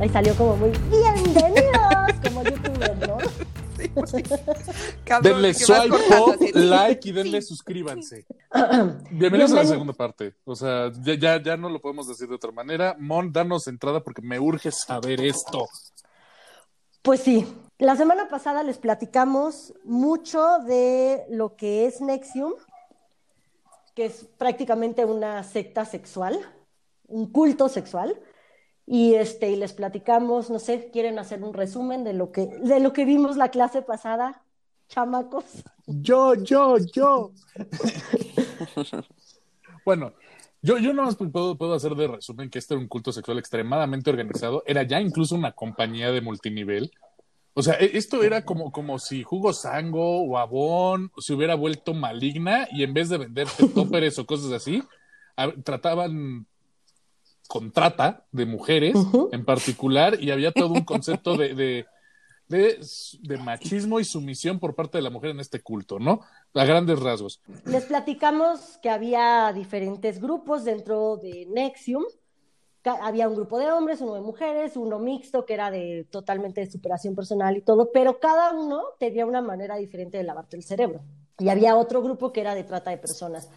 Ahí salió como muy bienvenidos, como youtuber, ¿no? denle swipe up, like y denle suscríbanse. Bienvenidos a la segunda parte. O sea, ya, ya, ya no lo podemos decir de otra manera. Mon, danos entrada porque me urge saber esto. Pues sí, la semana pasada les platicamos mucho de lo que es Nexium, que es prácticamente una secta sexual, un culto sexual. Y, este, y les platicamos, no sé, ¿quieren hacer un resumen de lo que, de lo que vimos la clase pasada, chamacos? Yo, yo, yo. bueno, yo, yo no más puedo, puedo hacer de resumen que este era un culto sexual extremadamente organizado, era ya incluso una compañía de multinivel. O sea, e, esto era como, como si Jugo Sango o Avon se hubiera vuelto maligna y en vez de venderte tóperes o cosas así, trataban contrata de mujeres en particular y había todo un concepto de, de, de, machismo y sumisión por parte de la mujer en este culto, ¿no? A grandes rasgos. Les platicamos que había diferentes grupos dentro de Nexium. Había un grupo de hombres, uno de mujeres, uno mixto que era de totalmente de superación personal y todo, pero cada uno tenía una manera diferente de lavarte el cerebro. Y había otro grupo que era de trata de personas.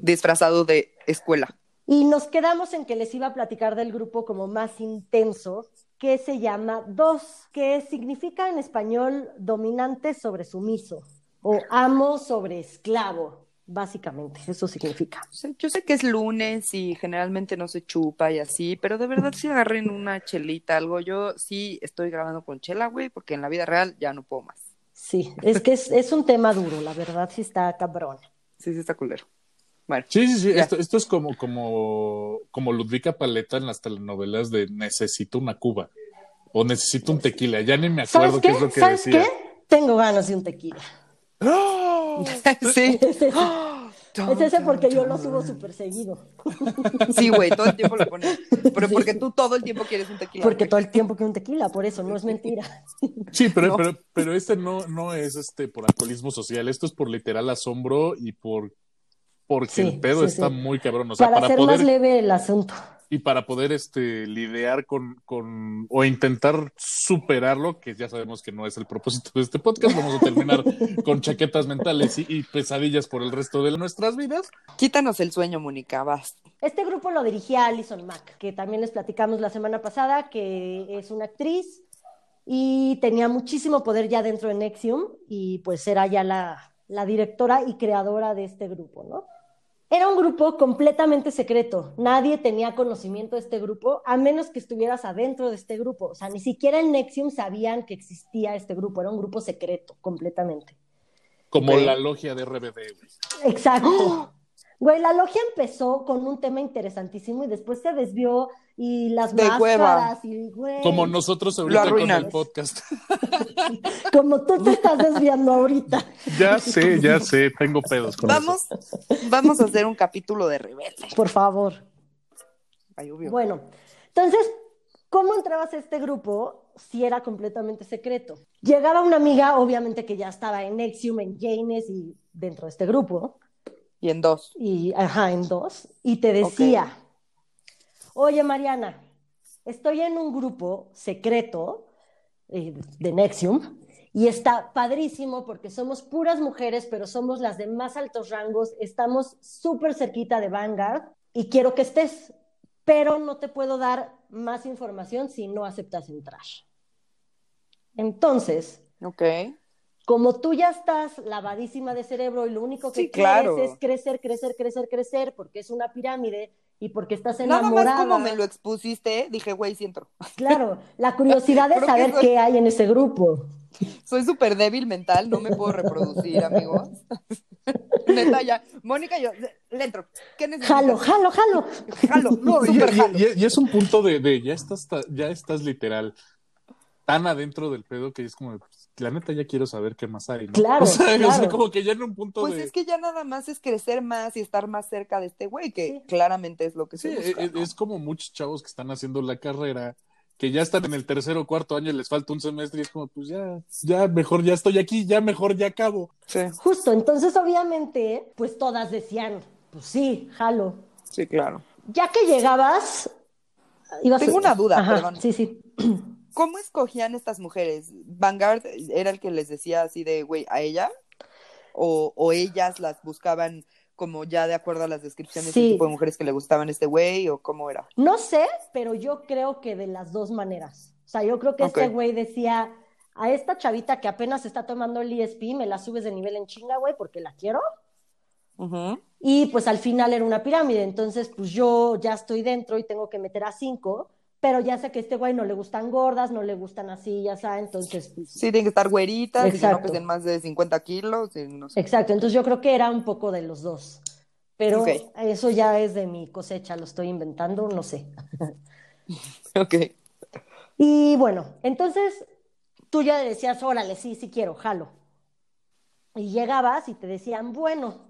Disfrazado de escuela. Y nos quedamos en que les iba a platicar del grupo como más intenso, que se llama DOS, que significa en español dominante sobre sumiso o amo sobre esclavo, básicamente, eso significa. Yo sé que es lunes y generalmente no se chupa y así, pero de verdad si agarren una chelita, algo, yo sí estoy grabando con chela, güey, porque en la vida real ya no puedo más. Sí, es que es, es un tema duro, la verdad sí está cabrón. Sí, sí está culero. Sí, sí, sí. Esto, esto, es como, como, como Ludvika Paleta en las telenovelas de Necesito una Cuba o Necesito un tequila. Ya ni me acuerdo qué? es lo que ¿Sabes decía. qué? Tengo ganas de un tequila. ¡Oh! sí. Es ese, es ese porque yo lo subo súper seguido. Sí, güey, todo el tiempo lo pones. Pero porque tú todo el tiempo quieres un tequila. Porque todo el tiempo quiero un tequila, por eso, no es mentira. Sí, pero, pero, pero este no, no es este por alcoholismo social, esto es por literal asombro y por porque el pedo está muy cabrón. O sea, para, hacer más leve el asunto. Y para poder este, lidiar con, con, o intentar superarlo, que ya sabemos que no es el propósito de este podcast, vamos a terminar con chaquetas mentales y, pesadillas por el resto de nuestras vidas. Quítanos el sueño, Mónica, vas. Este grupo lo dirigía Alison Mack, que también les platicamos la semana pasada, que es una actriz y tenía muchísimo poder ya dentro de Nexium y pues era ya la, la directora y creadora de este grupo, ¿no? Era un grupo completamente secreto. Nadie tenía conocimiento de este grupo, a menos que estuvieras adentro de este grupo. O sea, ni siquiera en Nexium sabían que existía este grupo. Era un grupo secreto, completamente. Como la logia de RBD. Exacto. ¡Oh! Güey, la logia empezó con un tema interesantísimo y después se desvió y las de máscaras y güey. Como nosotros ahorita con el podcast. Como tú te estás desviando ahorita. Ya sé, ya sé, tengo pedos con vamos, eso. Vamos a hacer un capítulo de rebelde. Por favor. bueno, entonces, ¿cómo entrabas a este grupo si era completamente secreto? Llegaba una amiga, obviamente que ya estaba en Nexium, en Janes y dentro de este grupo. Y en dos. Y, ajá, en dos. Y te decía, oye Mariana, estoy en un grupo secreto eh, de Nexium y está padrísimo porque somos puras mujeres, pero somos las de más altos rangos, estamos súper cerquita de Vanguard y quiero que estés, pero no te puedo dar más información si no aceptas entrar. Entonces, okay. Como tú ya estás lavadísima de cerebro y lo único que quieres es crecer, crecer, crecer, crecer, porque es una pirámide y porque estás enamorada. Nada más como me lo expusiste, dije, güey, sí entro. Claro, la curiosidad de saber qué hay en ese grupo. Soy súper débil mental, no me puedo reproducir, amigos. Neta, ya. Mónica, yo le entro. ¿Qué necesitas? Jalo, jalo, jalo. Jalo, no, y, jalo. Y, es un punto de, de, ya estás, ya estás literal tan adentro del pedo que es como, la neta ya quiero saber qué más hay, ¿no? Claro, o sea, claro. como que ya en un punto pues de... es que ya nada más es crecer más y estar más cerca de este güey, que sí. claramente es lo que sí, se busca, es, ¿no? es, como muchos chavos que están haciendo la carrera, que ya están en el tercer o cuarto año y les falta un semestre y es como, pues ya, ya mejor ya estoy aquí, ya mejor ya acabo. Sí. Justo, entonces obviamente, pues todas decían, pues sí, jalo. Sí, claro. Ya que llegabas, ibas a- Tengo una duda, Ajá, perdón. Sí, sí. ¿Cómo escogían estas mujeres? ¿Vanguard era el que les decía así de, güey, a ella? ¿O, o ellas las buscaban como ya de acuerdo a las descripciones Sí. del tipo de mujeres que le gustaban a este güey? ¿O cómo era? No sé, pero yo creo que de las dos maneras. O sea, yo creo que este Ok. güey decía, a esta chavita que apenas está tomando el ESP, me la subes de nivel en chinga, güey, porque la quiero. Ujú. Y pues al final era una pirámide, entonces pues yo ya estoy dentro y tengo que meter a cinco, pero ya sé que a este güey no le gustan gordas, no le gustan así, ya sabes, entonces pues... Sí, tienen que estar güeritas y que no Exacto. pesen más de 50 kilos. y no sé. Exacto, entonces yo creo que era un poco de los dos. Pero eso ya es de mi cosecha, lo estoy inventando, no sé. Ok. Y bueno, entonces tú ya decías, órale, sí, sí quiero, jalo. Y llegabas y te decían, bueno,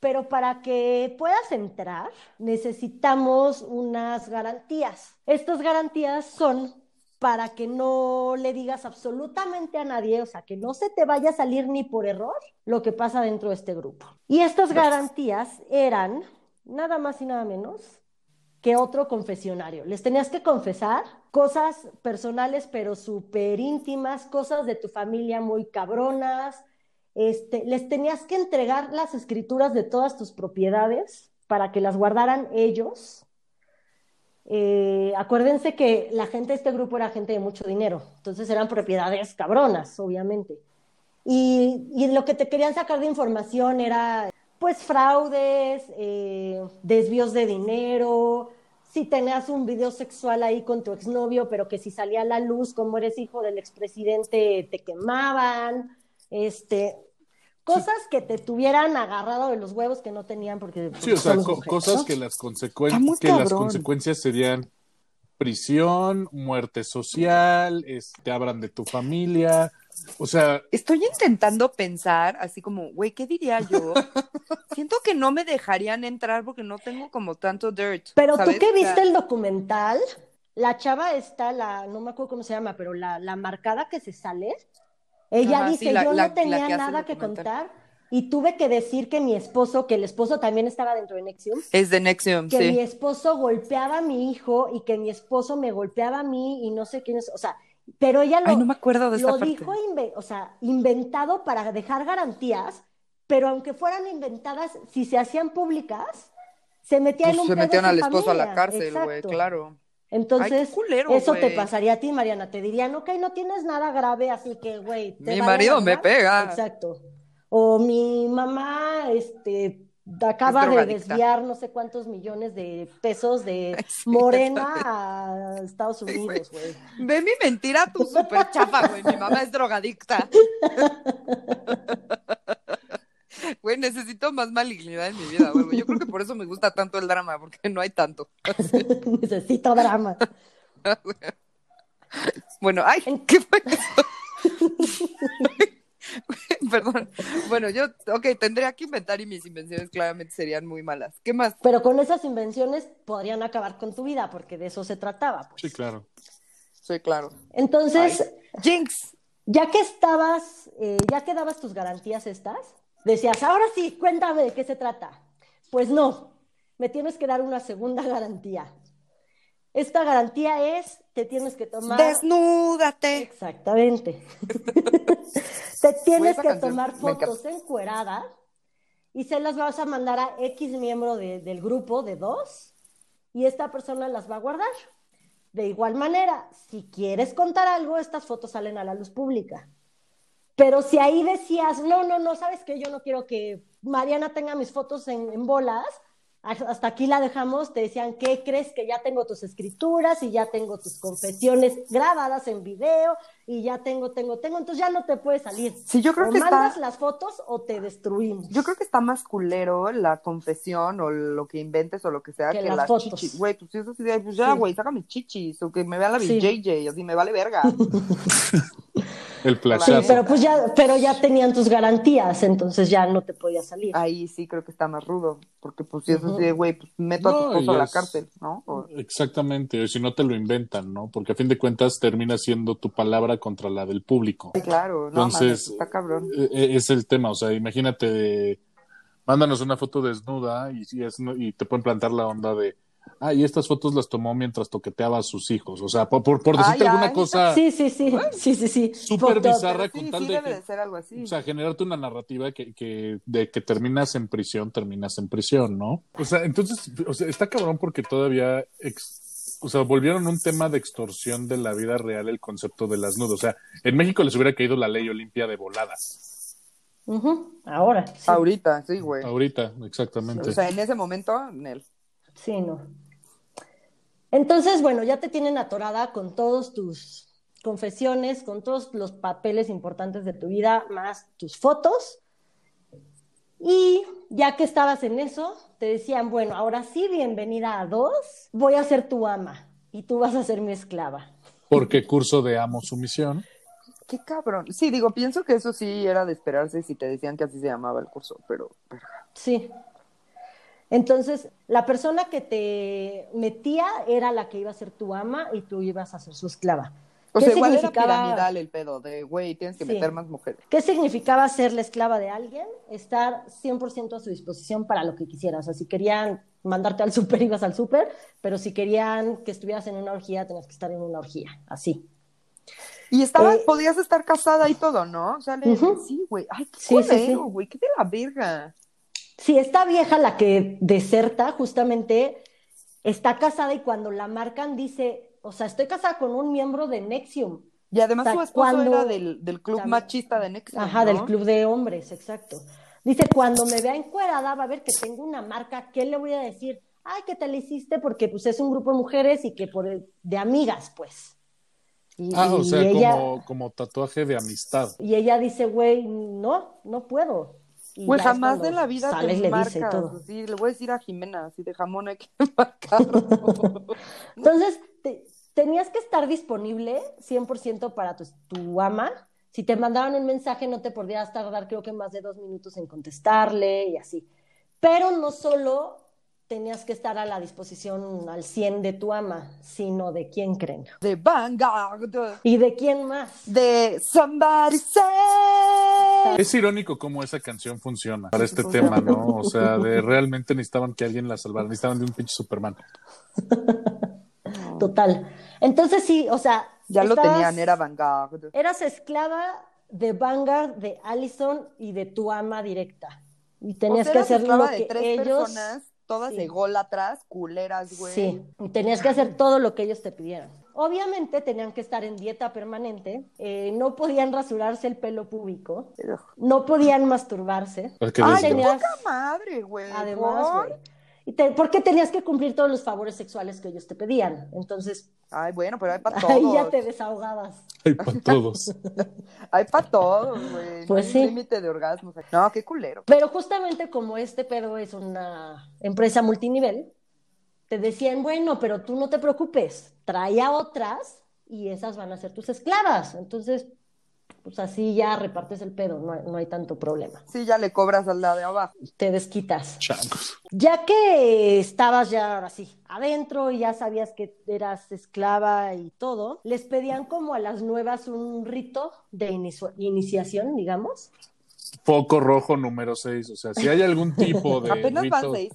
pero para que puedas entrar necesitamos unas garantías. Estas garantías son para que no le digas absolutamente a nadie, o sea, que no se te vaya a salir ni por error lo que pasa dentro de este grupo. Y estas garantías eran nada más y nada menos que otro confesionario. Les tenías que confesar cosas personales, pero súper íntimas, cosas de tu familia muy cabronas. Este, les tenías que entregar las escrituras de todas tus propiedades para que las guardaran ellos. Eh, acuérdense que la gente de este grupo era gente de mucho dinero, entonces eran propiedades cabronas, obviamente. Y, lo que te querían sacar de información era, pues, fraudes, eh, desvíos de dinero, si tenías un video sexual ahí con tu exnovio, pero que si salía a la luz, como eres hijo del expresidente, te quemaban, este, cosas que te tuvieran agarrado de los huevos que no tenían porque Sí, o sea, somos co- mujeres, cosas ¿no? que las, consecu- Está muy que las consecuencias serían prisión, muerte social, este, te abran de tu familia. O sea, Estoy intentando pensar, así como, güey, ¿qué diría yo? Siento que no me dejarían entrar porque no tengo como tanto dirt. Pero ¿sabes? tú que viste el documental, la chava está, la, no me acuerdo cómo se llama, pero la, la marcada que se sale, ella Ajá, dice, sí, la- yo la- no tenía que nada que contar y tuve que decir que mi esposo, que el esposo también estaba dentro de Nexium, Es de Nexium, que sí. mi esposo golpeaba a mi hijo y que mi esposo me golpeaba a mí y no sé quién es, o sea, pero ella lo, Ay, no me acuerdo de esta lo parte. dijo, o sea, inventado para dejar garantías, pero aunque fueran inventadas, si se hacían públicas, se metía Pues en un se metían al esposo a la familia. cárcel, güey, claro. Entonces, Ay, qué culero, eso te pasaría a ti, Mariana. Te dirían, ok, no tienes nada grave, así que, güey. ¿te Mi vale marido me pega. Exacto. O mi mamá, este, acaba Es de desviar no sé cuántos millones de pesos de Morena a Estados Unidos, güey. Ve mi mentira, tú súper chafa, güey. Mi mamá es drogadicta. Güey, necesito más malignidad en mi vida, güey. Yo creo que por eso me gusta tanto el drama, porque no hay tanto. Necesito drama. Bueno, ay, ¿qué fue eso? Perdón. Bueno, yo, ok, tendría que inventar y mis invenciones claramente serían muy malas. ¿Qué más? Pero con esas invenciones podrían acabar con tu vida, porque de eso se trataba. Pues. sí, claro. Sí, claro. Entonces, Jinx. ya que estabas, eh, ya que dabas tus garantías estas, decías, ahora sí, cuéntame de qué se trata. Pues no, me tienes que dar una segunda garantía. Esta garantía es, te tienes que tomar... Desnúdate. Exactamente. te tienes que tomar fotos encuerada y se las vas a mandar a X miembro de- del grupo de dos y esta persona las va a guardar. De igual manera, si quieres contar algo, estas fotos salen a la luz pública. Pero si ahí decías, no, no, no, sabes que yo no quiero que Mariana tenga mis fotos en, en bolas, hasta aquí la dejamos, te decían, ¿qué crees que ya tengo tus escrituras y ya tengo tus confesiones grabadas en video y ya tengo, tengo, tengo, entonces ya no te puedes salir. Sí, yo creo o que está- mandas las fotos o te destruimos. Yo creo que está más culero la confesión o lo que inventes o lo que sea Que que, las las fotos. chichis. Güey, pues si es así de, pues ya, Sí. güey, saca mis chichis o que me vea la Sí. BJJ, así me vale verga. El Sí, flashazo. pero pues ya, pero ya tenían tus garantías, entonces ya no te podías salir. Ahí sí creo que está más rudo, porque pues si es así de, güey, pues meto a tu No, esposo y a la es- cárcel, ¿no? O- Exactamente, o si no te lo inventan, ¿no? Porque a fin de cuentas termina siendo tu palabra contra la del público. Sí, claro, no Entonces, está cabrón. E- e- es el tema, o sea, imagínate, mándanos una foto desnuda y, si es, y te pueden plantar la onda de, ah, y estas fotos las tomó mientras toqueteaba a sus hijos. O sea, por, por, por decirte Ay, alguna ay. cosa Sí, sí, sí, sí, sí, sí. súper bizarra Pero con sí, tal sí de debe que- de ser algo así. O sea, generarte una narrativa que, que de que terminas en prisión, terminas en prisión, ¿no? O sea, entonces, o sea, está cabrón porque todavía, ex- o sea, volvieron un tema de extorsión de la vida real el concepto de las nudes. O sea, en México les hubiera caído la ley Olimpia de voladas. Ujú, Ahora, sí. Ahorita, sí, güey. Ahorita, exactamente. O sea, en ese momento, Nel. Sí, no. Entonces, bueno, ya te tienen atorada con todos tus confesiones, con todos los papeles importantes de tu vida, más tus fotos. Y ya que estabas en eso, te decían, bueno, ahora sí, bienvenida a dos, voy a ser tu ama y tú vas a ser mi esclava. Porque curso de amo sumisión. Qué cabrón. Sí, digo, pienso que eso sí era de esperarse si te decían que así se llamaba el curso, pero. pero- Sí. Entonces, la persona que te metía era la que iba a ser tu ama y tú ibas a ser su esclava. O ¿Qué sea, igual era significaba- piramidal el pedo de, güey, tienes que Sí. meter más mujeres. ¿Qué significaba ser la esclava de alguien? Estar 100% a su disposición para lo que quisieras. O sea, si querían mandarte al súper, ibas al súper, pero si querían que estuvieras en una orgía, tenías que estar en una orgía, así. Y estaba, Eh, podías estar casada y todo, ¿no? O sea, le- sí, güey. Ay, qué sí. culero, güey. Qué de la verga. Sí, esta vieja, la que deserta, justamente está casada y cuando la marcan dice, o sea, estoy casada con un miembro de Nexium. Y además O sea, su esposo cuando- era del, del club También. machista de Nexium, Ajá, del club de hombres, exacto. Dice, cuando me vea encuerada va a ver que tengo una marca, ¿qué le voy a decir? Ay, ¿qué te le hiciste? Porque pues es un grupo de mujeres y que por de amigas, pues. Y, Ah, o y sea, ella, como, como tatuaje de amistad. y ella dice, güey, no, no puedo. Y Güey, ya es jamás de la vida sale y te le marcas. dice y todo. así, le voy a decir a Jimena, así de jamón hay que marcarlo. Entonces, te- tenías que estar disponible 100% para tu, tu ama. Si te mandaban un mensaje, no te podías tardar, creo que más de dos minutos en contestarle y así. Pero no solo tenías que estar a la disposición al 100 de tu ama, sino de quién creen. de Vanguard. ¿Y de quién más? De Somebody Say. Es irónico cómo esa canción funciona para este tema, ¿no? O sea, de realmente necesitaban que alguien la salvara, necesitaban de un pinche Superman. Total. Entonces sí, o sea... Ya lo tenían, era Vanguard. Eras esclava de Vanguard, de Allison y de tu ama directa. Y tenías O sea, que hacer esclava lo de que tres ellos... personas, todas Sí. ególatras, culeras, güey. Sí, tenías que hacer todo lo que ellos te pidieran. Obviamente tenían que estar en dieta permanente, eh, no podían rasurarse el pelo público, no podían masturbarse. Ay, tenías- poca madre, güey. Además, güey. Te- porque tenías que cumplir todos los favores sexuales que ellos te pedían. Entonces, Ay, bueno, pero hay para todos. ahí ya te desahogabas. Ay, para todos. Hay para todos, güey. Pues no sí. hay límite de orgasmos. No, qué culero. Pero justamente como este pedo es una empresa multinivel, te decían, bueno, pero tú no te preocupes, trae a otras y esas van a ser tus esclavas. Entonces, pues así ya repartes el pedo, no hay, no hay tanto problema. Sí, ya le cobras al lado de abajo. Te desquitas. Changos. Ya que estabas ya ahora sí adentro y ya sabías que eras esclava y todo, les pedían como a las nuevas un rito de inicio- iniciación, digamos. Foco rojo número 6. O sea, si hay algún tipo de. Apenas van rito- seis.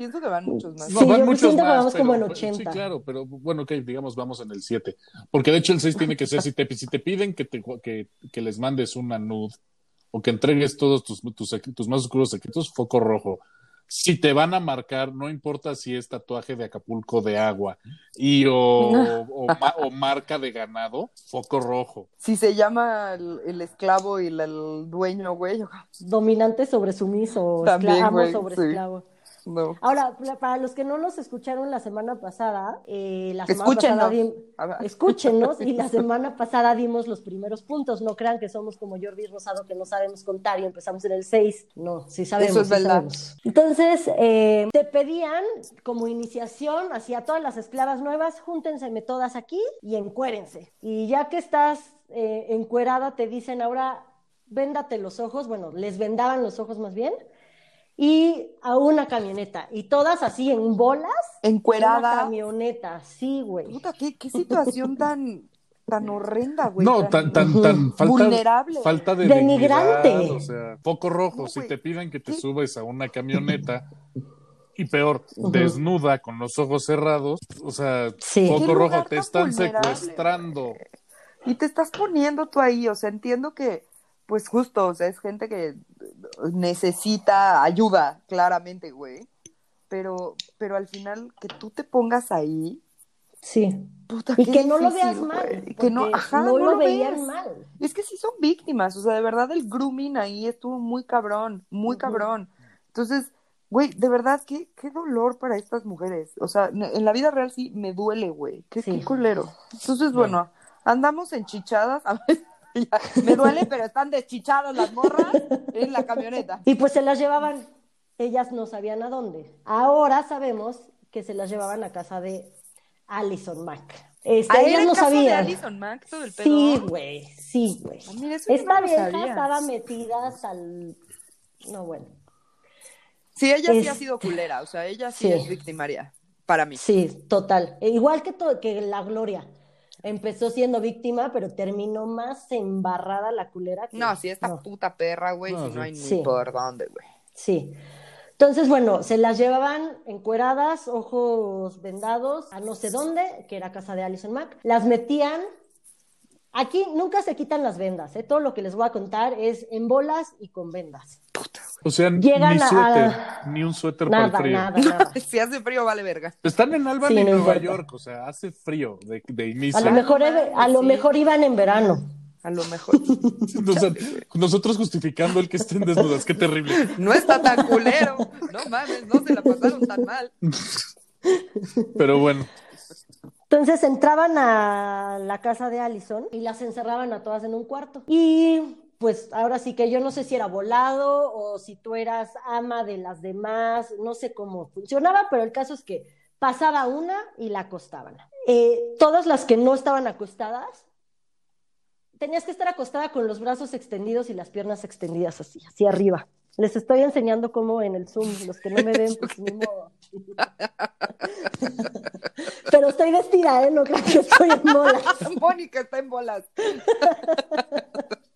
Pienso que van muchos más. No, Sí, van yo muchos siento que más, vamos como pero- en 80. Sí, claro, pero bueno, ok, digamos, vamos en el 7. Porque de hecho el 6 tiene que ser, si te, si te piden que, te, que, que les mandes una nude o que entregues todos tus, tus, tus más oscuros secretos, foco rojo. Si te van a marcar, no importa si es tatuaje de Acapulco de agua y o, o, ma- o marca de ganado, foco rojo. Si se llama el, el esclavo y el, el dueño, güey. Dominante sobre sumiso, También, esclavo güey, sobre sí. esclavo. No. Ahora, para los que no nos escucharon la semana pasada, eh, la semana Escúchenos. pasada escúchenos y la semana pasada dimos los primeros puntos. No crean que somos como Jordi Rosado que no sabemos contar y empezamos en el 6. No, sí sabemos. Eso es sí verdad. sabemos. Entonces, eh, te pedían como iniciación hacia todas las esclavas nuevas, júntenseme todas aquí y encuérense. Y ya que estás eh, encuerada, te dicen ahora, véndate los ojos, bueno, les vendaban los ojos más bien, y a una camioneta. Y todas así en bolas. Una Encuerada. camioneta, sí, güey. Puta, qué, qué situación tan, tan horrenda, güey. No, tan, tan, tan falta, Vulnerable. falta de Denigrante. dignidad, o sea, foco rojo, No, si te piden que te ¿Qué? subes a una camioneta y peor, desnuda con los ojos cerrados, o sea, Sí. Qué rojo, te están vulnerable. secuestrando. Y te estás poniendo tú ahí, o sea, entiendo que, pues justo, o sea, es gente que necesita ayuda, claramente, güey. Pero, pero al final, que tú te pongas ahí, Sí. puta, Y que no lo veas mal. Que no, ajá, no, lo veían ves. mal. Es que sí son víctimas, o sea, de verdad el grooming ahí estuvo muy cabrón, muy cabrón. Entonces, güey, de verdad, qué, qué dolor para estas mujeres. O sea, en la vida real sí me duele, güey. Qué, Sí. qué culero. Entonces, bueno, andamos enchichadas. A ya, me duele, pero están deschichadas las morras en la camioneta. Y pues se las llevaban, ellas no sabían a dónde. Ahora sabemos que se las llevaban a casa de Alison Mack. Este, ¿Ah, ellas no de sabían. Alison Mack todo el pedo? Sí, güey, sí, güey. Ah, Esta no vieja estaba metida el... No, bueno. Sí, ella sí ha sido culera, o sea, ella sí, Sí. es victimaria, para mí. Sí, total. E Igual que, que la Gloria. Empezó siendo víctima, pero terminó más embarrada la culera. que- No, si esta no. puta perra, güey, No, si no hay ni por dónde, güey. Sí. Entonces, bueno, se las llevaban encueradas, ojos vendados, a no sé dónde, que era casa de Alison Mack. Las metían. Aquí nunca se quitan las vendas, ¿eh? Todo lo que les voy a contar es en bolas y con vendas. O sea, Llegan ni a- suéter, ni un suéter para el frío. nada, nada. Si hace frío, vale verga. Están en Albany, Sí, no Nueva importa. York, o sea, hace frío de, de inicio. A lo mejor, a lo sí. mejor iban en verano. A lo mejor. O sea, nosotros justificando el que estén desnudas, qué terrible. No está tan culero. No mames, no se la pasaron tan mal. Pero bueno, Entonces entraban a la casa de Allison y las encerraban a todas en un cuarto. Y pues ahora sí que yo no sé si era volado o si tú eras ama de las demás, no sé cómo funcionaba, pero el caso es que pasaba una y la acostaban. Eh, todas las que no estaban acostadas, tenías que estar acostada con los brazos extendidos y las piernas extendidas así, hacia arriba. Les estoy enseñando cómo en el Zoom, los que no me ven, pues ni modo. Pero estoy vestida, ¿eh? No creo que estoy en bolas. Mónica está en bolas.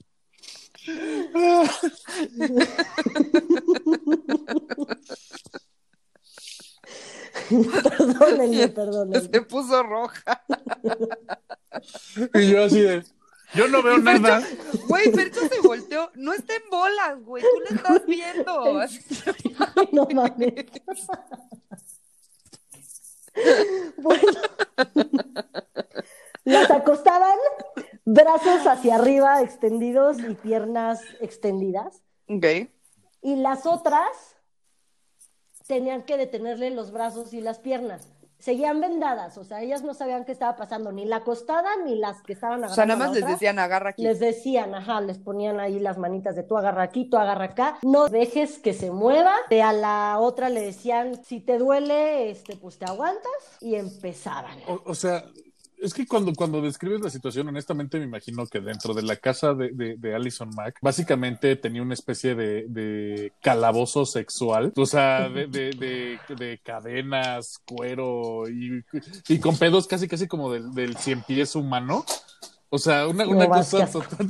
Perdónenme, perdónenme. Se puso roja. y yo así de, yo no veo nada. Güey, Fercho se volteó. No está en bolas, güey. Tú la estás viendo. Así- Ay, no mames. Bueno, las acostaban, brazos hacia arriba extendidos y piernas extendidas. Ok. Y las otras tenían que detenerle los brazos y las piernas. Seguían vendadas, o sea, ellas no sabían qué estaba pasando, ni la acostada ni las que estaban O agarrando. sea, nada más les decían agarra aquí. Les decían, ajá, les ponían ahí las manitas de tú agarra aquí, tú agarra acá, no dejes que se mueva. De a la otra le decían, si te duele, este, pues te aguantas y empezaban. O, o sea, es que cuando, cuando describes la situación, honestamente me imagino que dentro de la casa de, de, de Alison Mack, básicamente tenía una especie de, de calabozo sexual, o sea, de, de, de, de cadenas, cuero y, y con pedos casi casi como del, del cien pies humano. O sea, una, una cosa qué asco. total.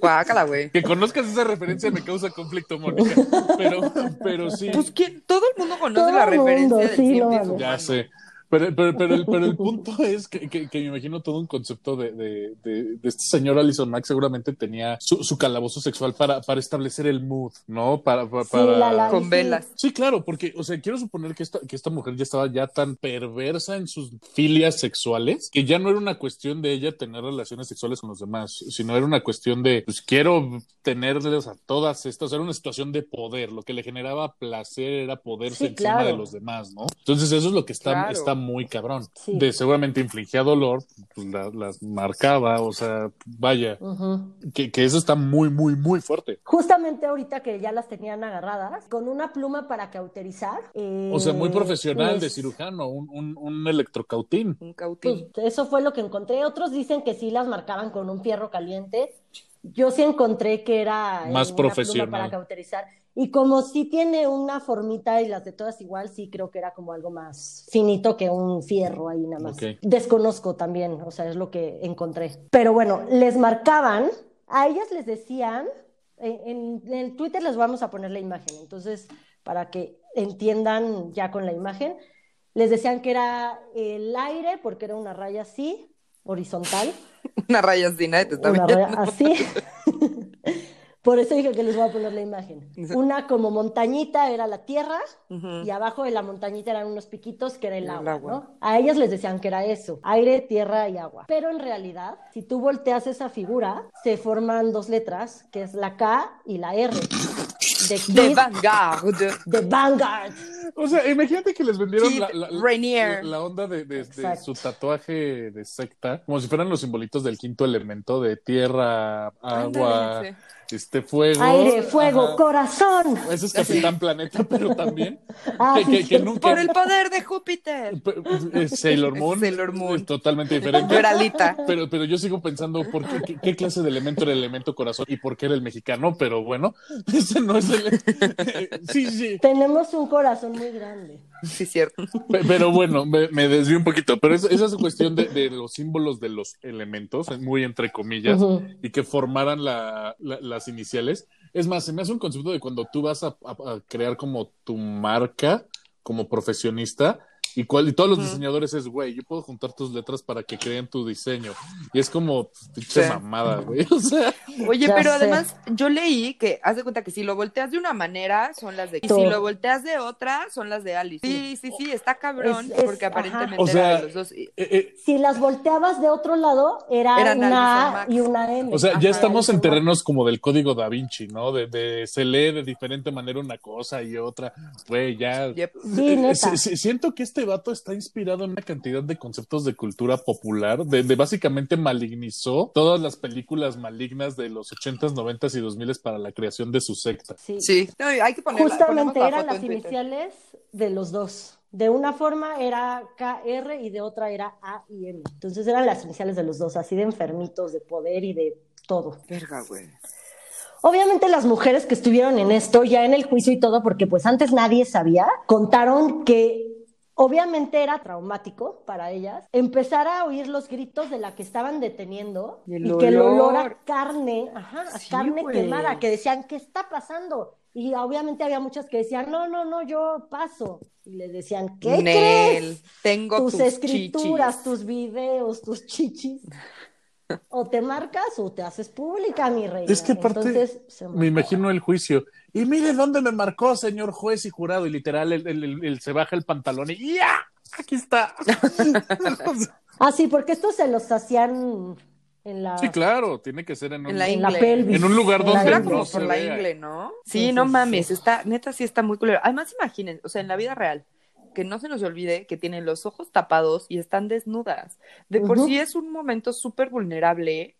Guácala, güey. Que conozcas esa referencia me causa conflicto, Mónica. Pero, pero sí. Pues ¿quién? todo el mundo conoce Todo la el mundo, referencia del sí, cien no pies mames. Ya sé. Pero, pero, pero, el, pero el punto es que, que, que me imagino todo un concepto de, de, de, de este señor Alison Mack seguramente tenía su, su calabozo sexual para, para establecer el mood, ¿no? Para, para, Sí, para- la- la- Con sí. velas. Sí, claro, porque, o sea, quiero suponer que esta, que esta mujer ya estaba ya tan perversa en sus filias sexuales que ya no era una cuestión de ella tener relaciones sexuales con los demás, sino era una cuestión de, pues quiero tenerles a todas estas, era una situación de poder, lo que le generaba placer era poderse Sí, encima claro. de los demás, ¿no? Entonces eso es lo que está, Claro. está muy cabrón. Sí. De seguramente infligía dolor, pues la- las marcaba, o sea, vaya, que, que eso está muy, muy, muy fuerte. Justamente ahorita que ya las tenían agarradas, con una pluma para cauterizar. eh, O sea, muy profesional les- de cirujano, un, un, un electrocautín. Un Pues cautín. eso fue lo que encontré. Otros dicen que sí las marcaban con un fierro caliente. Yo sí encontré que era eh, Más profesional. para cauterizar. Y como sí tiene una formita y las de todas igual, sí creo que era como algo más finito que un fierro ahí nada más. Ok. Desconozco también, o sea, es lo que encontré. Pero bueno, les marcaban, a ellas les decían, en, en- en el Twitter les vamos a poner la imagen, entonces, para que entiendan ya con la imagen. Les decían que era el aire porque era una raya así, horizontal. Una raya así, nadie te está Una viendo. raya así. Por eso dije que les voy a poner la imagen. Una como montañita era la tierra y abajo de la montañita eran unos piquitos que era el El agua, agua. ¿no? A ellas les decían que era eso, aire, tierra y agua. Pero en realidad, si tú volteas esa figura, se forman dos letras, que es la K y la R. De De Vanguard. de Vanguard. O sea, imagínate que les vendieron la, la- la- Rainier. la onda de, de- de Exacto. su tatuaje de secta, como si fueran los simbolitos del quinto elemento de tierra, agua, Ándale, este fuego. Aire, fuego, Ajá. corazón. Ese es Capitán Planeta, pero también Ah, que, nunca Por el poder de Júpiter. Es Sailor Moon. Sailor Moon. Es totalmente diferente. Yo era Lita. Pero, pero yo sigo pensando por qué, qué, qué clase de elemento era el elemento corazón y por qué era el mexicano, pero bueno, ese no es el. Sí, sí. Tenemos un corazón muy grande. Sí, cierto. Pe- Pero bueno, me, me desvío un poquito. Pero es- esa es cuestión de, de los símbolos de los elementos, muy entre comillas, y que formaran la- la- las iniciales. Es más, se me hace un concepto de cuando tú vas a, a- a crear como tu marca como profesionista. Y, cual, y todos los diseñadores es, güey, yo puedo juntar tus letras para que creen tu diseño. Y es como, pinche Sí. mamada, güey. O sea, Oye, Ya pero sé. además yo leí que, haz de cuenta que si lo volteas de una manera, son las de... Y si lo volteas de otra, son las de Alice. Sí, sí, sí, está cabrón, Es- es- porque ajá. aparentemente O sea, era de los dos. Y- eh, eh, Si las volteabas de otro lado, era Eran una A y una M. O sea, Ajá, ya estamos en terrenos como del código da Vinci, ¿no? De, de se lee de diferente manera una cosa y otra. Güey, ya. Yep. Sí, Eh, neta. si- siento que este vato está inspirado en una cantidad de conceptos de cultura popular, de, de básicamente malignizó todas las películas malignas de los 80s, 90s y 2000s para la creación de su secta. Sí. Sí, no, hay que ponerla, Justamente la eran las iniciales de los dos. De una forma era KR y de otra era A y M. Entonces eran las iniciales de los dos, así de enfermitos, de poder y de todo. Verga, güey. Obviamente las mujeres que estuvieron en esto, ya en el juicio y todo, porque pues antes nadie sabía, contaron que obviamente era traumático para ellas empezar a oír los gritos de la que estaban deteniendo Y que el olor a carne, ajá, a Sí, carne quemada, que decían, ¿qué está pasando? Y obviamente había muchas que decían, no, no, no, yo paso. Y les decían, ¿qué Nel, crees? tengo tus, tus, escrituras, chichis. tus videos, tus chichis. O te marcas o te haces pública, mi reina. Es que aparte, Entonces, se Me imagino el juicio. Y mire dónde me marcó, señor juez y jurado. Y literal, el, el- el- el- se baja el pantalón y ¡ya! Aquí está. Ah, sí, porque estos se los hacían en la... sí, claro, tiene que ser en un, En la en la pelvis. En un lugar En la donde como no por se la vea. ingle, ¿no? Sí, Sí, sí, no sí. mames, está, neta sí está muy culero. Además, imaginen, o sea, en la vida real, que no se nos olvide que tienen los ojos tapados y están desnudas. De por Ujú. sí es un momento súper vulnerable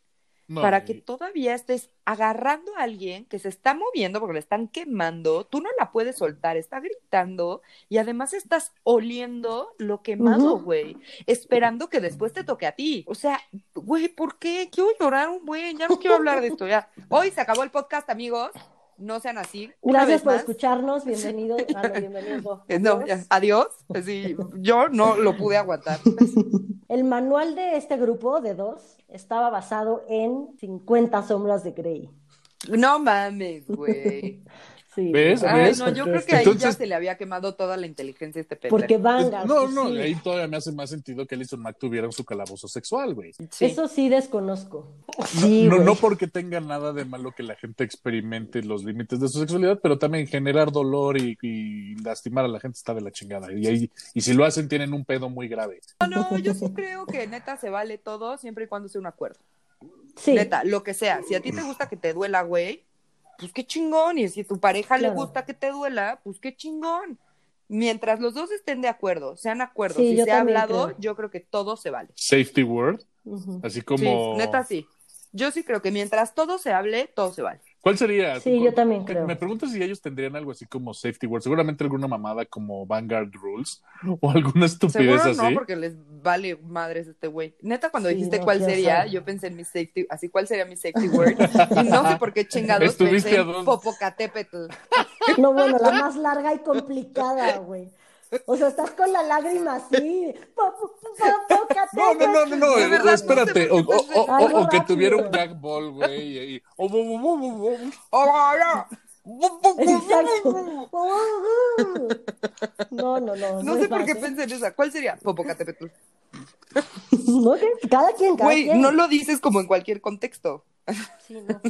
No, para que todavía estés agarrando a alguien que se está moviendo porque le están quemando, tú no la puedes soltar, está gritando y además estás oliendo lo quemado, güey, esperando que después te toque a ti. O sea, güey, ¿por qué? Quiero llorar un buen, ya no quiero hablar de esto, ya. Hoy se acabó el podcast, amigos. No sean así. Gracias por más. escucharnos, no. Eh, No, ya, adiós. Sí, yo no lo pude aguantar. El manual de este grupo de dos estaba basado en 50 sombras de Grey. No mames, güey. Sí, ¿Ves? porque- Ay, ¿Ves? no, yo creo que ahí ya Entonces- se le había quemado toda la inteligencia a este pendejo. Porque Vanguard. No, pues, no, sí. ahí todavía me hace más sentido que Alison Mack tuviera su calabozo sexual, güey. Sí. Eso sí desconozco. Sí, no, no porque tenga nada de malo que la gente experimente los límites de su sexualidad, pero también generar dolor y, y lastimar a la gente está de la chingada. Y, ahí- y si lo hacen, tienen un pedo muy grave. No, no, yo sí creo que neta se vale todo siempre y cuando sea un acuerdo. Sí, Neta, lo que sea. Si a ti te gusta que te duela, güey, pues qué chingón. Y si a tu pareja le gusta que te duela, pues qué chingón. Mientras los dos estén de acuerdo, sean acuerdos Sí, y se ha hablado, creo. yo creo que todo se vale. Safety word, así como... Sí, neta sí. Yo sí creo que mientras todo se hable, todo se vale. ¿Cuál sería? Sí, yo también Me- creo. Me pregunto si ellos tendrían algo así como safety word, seguramente alguna mamada como Vanguard Rules o alguna estupidez Seguro así. no, porque les vale madres este güey. Neta, cuando Sí, dijiste no, cuál sería, sabe. yo pensé en mi safety, así cuál sería mi safety word. y no sé por qué chingados Estuviste pensé a en dos. Popocatépetl. No, bueno, la más larga y complicada, güey. O sea, estás con la lágrima así. No, no, no, no, no, espérate, o, que tuviera un gag ball, güey, y- y- o- o- o- o- o- ¡Oh, no! No, no, no. Sé por qué pensé en esa. ¿Cuál sería? Popocatépetl. Cada quien, cada Güey, quien. no lo dices como en cualquier contexto. Sí, no.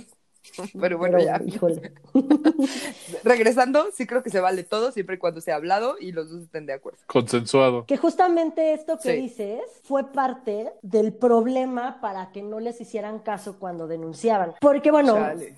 Pero bueno, ya. Híjole. Regresando, sí creo que se vale todo siempre y cuando sea hablado y los dos estén de acuerdo. Consensuado. Que justamente esto que Sí. dices fue parte del problema para que no les hicieran caso cuando denunciaban. Porque bueno, Chale.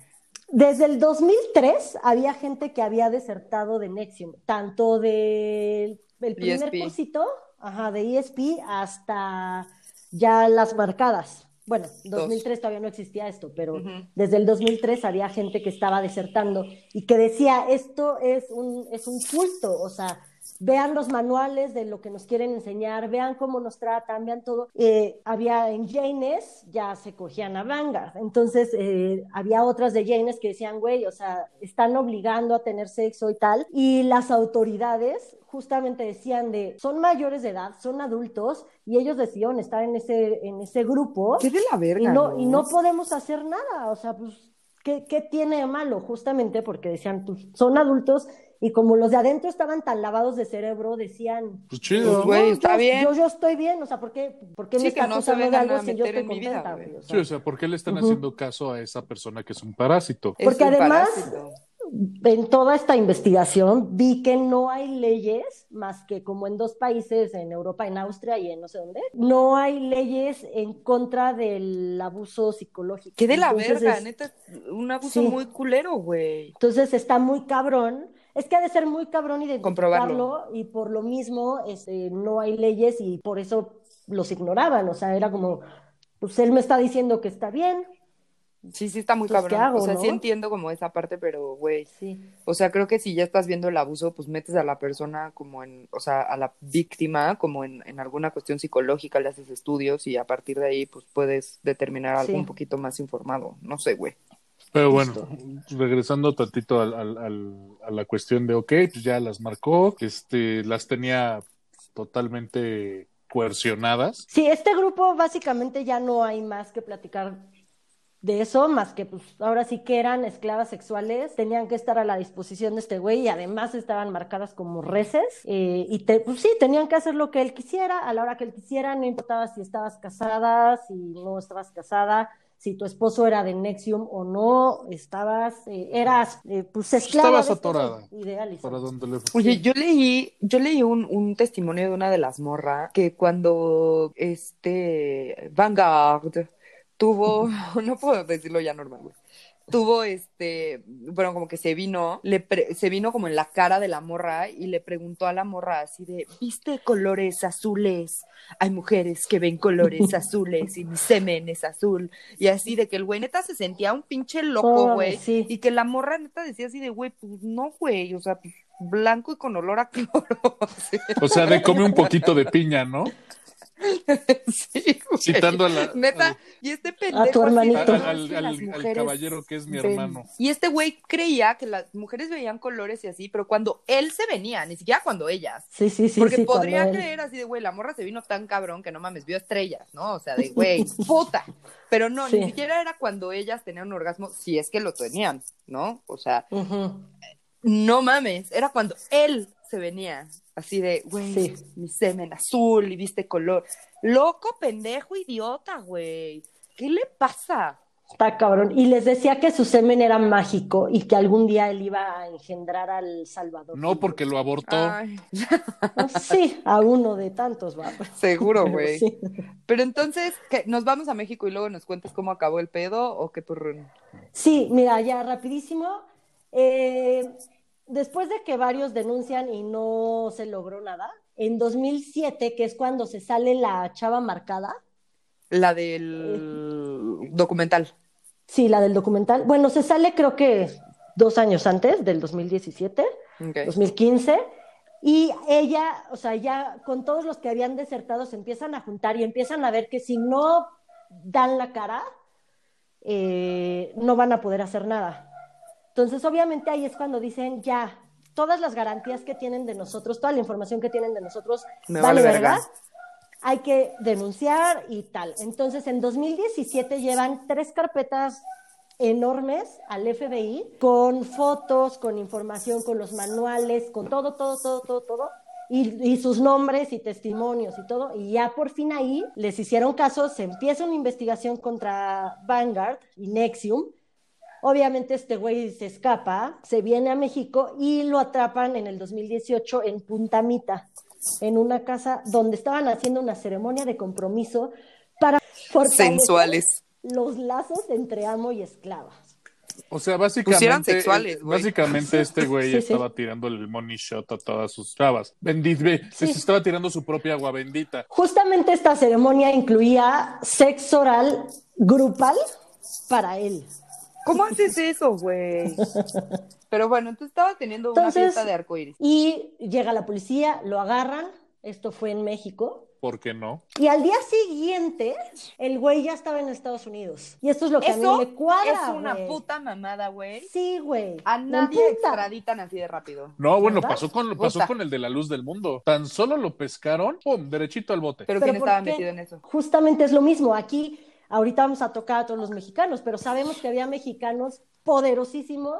desde el 2003 había gente que había desertado de Nexium, tanto del el primer ESP. cursito, ajá, de ESP hasta ya las marcadas. Bueno, 2003 todavía no existía esto, pero Ujú. desde el 2003 había gente que estaba desertando y que decía, esto es un, es un culto, o sea, vean los manuales de lo que nos quieren enseñar, vean cómo nos tratan, vean todo. Eh, había en Janes, ya se cogían a Vanguard, entonces eh, había otras de Janes que decían, güey, o sea, están obligando a tener sexo y tal, y las autoridades justamente decían de, son mayores de edad, son adultos, y ellos decidieron estar en ese, en ese grupo. ¿Qué de la verga? Y no, y no podemos hacer nada, o sea, pues, ¿qué, qué tiene de malo? Justamente porque decían, pues, son adultos y como los de adentro estaban tan lavados de cerebro, decían, Pues chido. Pues, güey, "No, está yo, bien". Yo, yo estoy bien, o sea, ¿por qué, por qué Sí, me está no acusando de algo a si yo estoy en mi vida, contenta? O sea, Sí, o sea, ¿por qué le están haciendo caso a esa persona que es un parásito? Es Porque un además- parásito. En toda esta investigación vi que no hay leyes más que como en dos países, en Europa, en Austria y en no sé dónde, no hay leyes en contra del abuso psicológico. ¿Qué de la Entonces verga? es- Neta, un abuso Sí. muy culero, güey. Entonces está muy cabrón. Es que ha de ser muy cabrón identificarlo Comprobarlo. y por lo mismo este, no hay leyes y por eso los ignoraban. O sea, era como, pues él me está diciendo que está bien. Sí, sí está muy Pues, cabrón. ¿qué hago, o sea, sí entiendo como esa parte, pero, güey, Sí. o sea, creo que si ya estás viendo el abuso, pues metes a la persona como en, o sea, a la víctima como en, en alguna cuestión psicológica, le haces estudios y a partir de ahí, pues puedes determinar algo Sí. un poquito más informado. No sé, güey. Pero bueno, regresando tantito al, al- al- a la cuestión de, ok, pues ya las marcó, este, las tenía totalmente coercionadas. Sí, este grupo básicamente ya no hay más que platicar de eso, más que pues ahora sí que eran esclavas sexuales, tenían que estar a la disposición de este güey y además estaban marcadas como reces eh, y te, pues sí, tenían que hacer lo que él quisiera a la hora que él quisiera, no importaba si estabas casada, si no estabas casada, si tu esposo era de Nexium o no, estabas, eh, eras eh, pues esclava Estabas atorada. ideales. ¿Para dónde le Oye, yo leí, yo leí un, un testimonio de una de las morras que cuando este Vanguard tuvo, no puedo decirlo ya normal, güey, tuvo este, bueno, como que se vino, le pre- se vino como en la cara de la morra y le preguntó a la morra así de, ¿viste colores azules? Hay mujeres que ven colores azules y mi semen es azul. Y así de que el güey neta se sentía un pinche loco, Oh, güey. sí. Y que la morra neta decía así de, güey, pues no, güey, o sea, pues, blanco y con olor a cloro. O sea, de come un poquito de piña, ¿no? sí, güey. Citando a la- Neta, y este pendejo tu hermanito. "No, al, caballero que es mi ven". hermano. Y este güey creía que las mujeres veían colores y así, pero cuando él se venía, ni siquiera cuando ellas. Sí, sí, sí, Porque sí, podría él- creer así de, güey, la morra se vino tan cabrón que no mames, vio estrellas, ¿no? O sea, de, güey, puta. Pero no, Sí. ni siquiera era cuando ellas tenían un orgasmo, si es que lo tenían, ¿no? O sea, no mames, era cuando él se venía, así de, güey, Sí. mi semen azul y viste color. Loco, pendejo, idiota, güey. ¿Qué le pasa? Está cabrón. Y les decía que su semen era mágico y que algún día él iba a engendrar al Salvador. No, porque lo abortó. Ay, Sí, a uno de tantos, va. seguro, Pero güey. sí. Pero entonces, ¿qué? ¿nos vamos a México y luego nos cuentas cómo acabó el pedo o qué turrón? Sí, mira, ya rapidísimo. Eh, después de que varios denuncian y no se logró nada, en 2007, que es cuando se sale la chava marcada, La del documental. sí, la del documental, bueno, se sale creo que dos años antes del 2017. Ok. 2015. Y ella, o sea, ya con todos los que habían desertado se empiezan a juntar y empiezan a ver que si no dan la cara, eh, no van a poder hacer nada. Entonces, obviamente ahí es cuando dicen, ya, todas las garantías que tienen de nosotros, toda la información que tienen de nosotros, Me vale vale verga. Hay que denunciar y tal. Entonces, en 2017 llevan tres carpetas enormes al FBI con fotos, con información, con los manuales, con todo, todo, todo, todo, todo. Y, y, sus nombres y testimonios y todo, y ya por fin ahí les hicieron caso, se empieza una investigación contra Vanguard y Nexium. Obviamente este güey se escapa, se viene a México y lo atrapan en el 2018 en Punta Mita, en una casa donde estaban haciendo una ceremonia de compromiso para sensuales los lazos entre amo y esclava. O sea, básicamente, sexuales, básicamente este güey Sí, estaba sí. tirando el money shot a todas sus chavas. Bendit, se Sí. estaba tirando su propia agua bendita. Justamente esta ceremonia incluía sexo oral grupal para él. ¿Cómo haces eso, güey? Pero bueno, tú estabas teniendo una fiesta de arcoíris. Y llega la policía, lo agarran, esto fue en México, ¿Por qué no? y al día siguiente el güey ya estaba en Estados Unidos. Y esto es lo que a Eso mí me cuadra. es una güey. puta mamada, güey. Sí, güey. A nadie extraditan así de rápido. No, bueno, ¿Verdad? pasó con, pasó Puta. con el de la luz del mundo. Tan solo lo pescaron, pum, derechito al bote. Pero, ¿Pero ¿quién estaba metido en eso? Justamente es lo mismo. Aquí, ahorita vamos a tocar a todos los mexicanos, pero sabemos que había mexicanos poderosísimos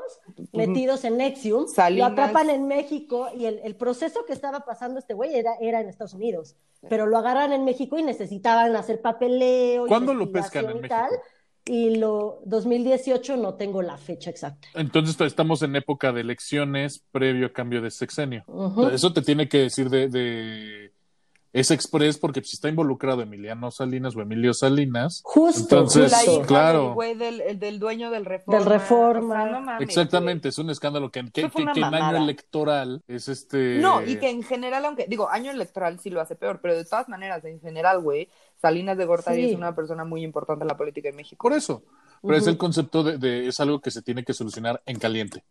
metidos en Nexium, Salinas. lo atrapan en México y el, el proceso que estaba pasando este güey era, era en Estados Unidos, pero lo agarran en México y necesitaban hacer papeleo. ¿Cuándo lo pescan en y tal, México? Y lo 2018 no tengo la fecha exacta. Entonces estamos en época de elecciones previo a cambio de sexenio. Eso te tiene que decir de, de es express porque si está involucrado Emiliano Salinas o Emilio Salinas, Justo, Entonces, la justo. hija claro. del güey del, el del dueño del Reforma. Del Reforma. O sea, no mames, exactamente, es un escándalo que, en año electoral es este... No, y que en general, aunque, digo, año electoral sí lo hace peor, pero de todas maneras, en general, güey, Salinas de Gortari Sí. es una persona muy importante en la política de México. Por eso, pero es el concepto de, de- es algo que se tiene que solucionar en caliente.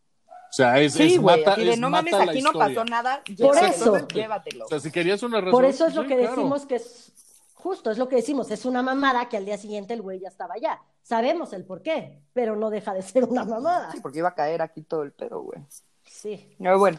O sea, es, Sí, es güey, mata, así de es no mames, aquí no pasó nada, Por eso. llévatelo. O sea, si querías una razón, Por eso es sí, lo que claro. decimos que es justo, es lo que decimos, es una mamada que al día siguiente el güey ya estaba allá. Sabemos el por qué, pero no deja de ser una mamada. Sí, porque iba a caer aquí todo el pedo, güey. Sí. Pero bueno,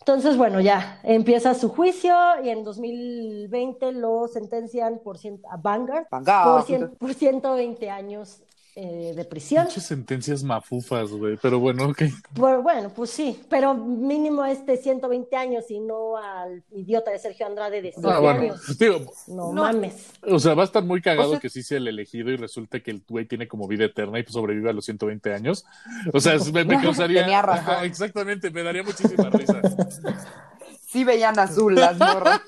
Entonces, bueno, ya empieza su juicio y en 2020 lo sentencian por cien- a Vanguard Vanguard. por, cien- por 120 años eh, de prisión. Muchas sentencias mafufas, güey. Pero bueno, ok. Bueno, bueno, pues sí, pero mínimo este 120 años y no al idiota de Sergio Andrade de 7 Ah, bueno. años. Digo, No, No. mames. o sea, va a estar muy cagado O sea- que sí sea el elegido y resulta que el güey tiene como vida eterna y pues sobrevive a los 120 años. O sea, me, me causaría. Tenía razón. Ajá, exactamente, me daría muchísima risa. sí veían azul las morras.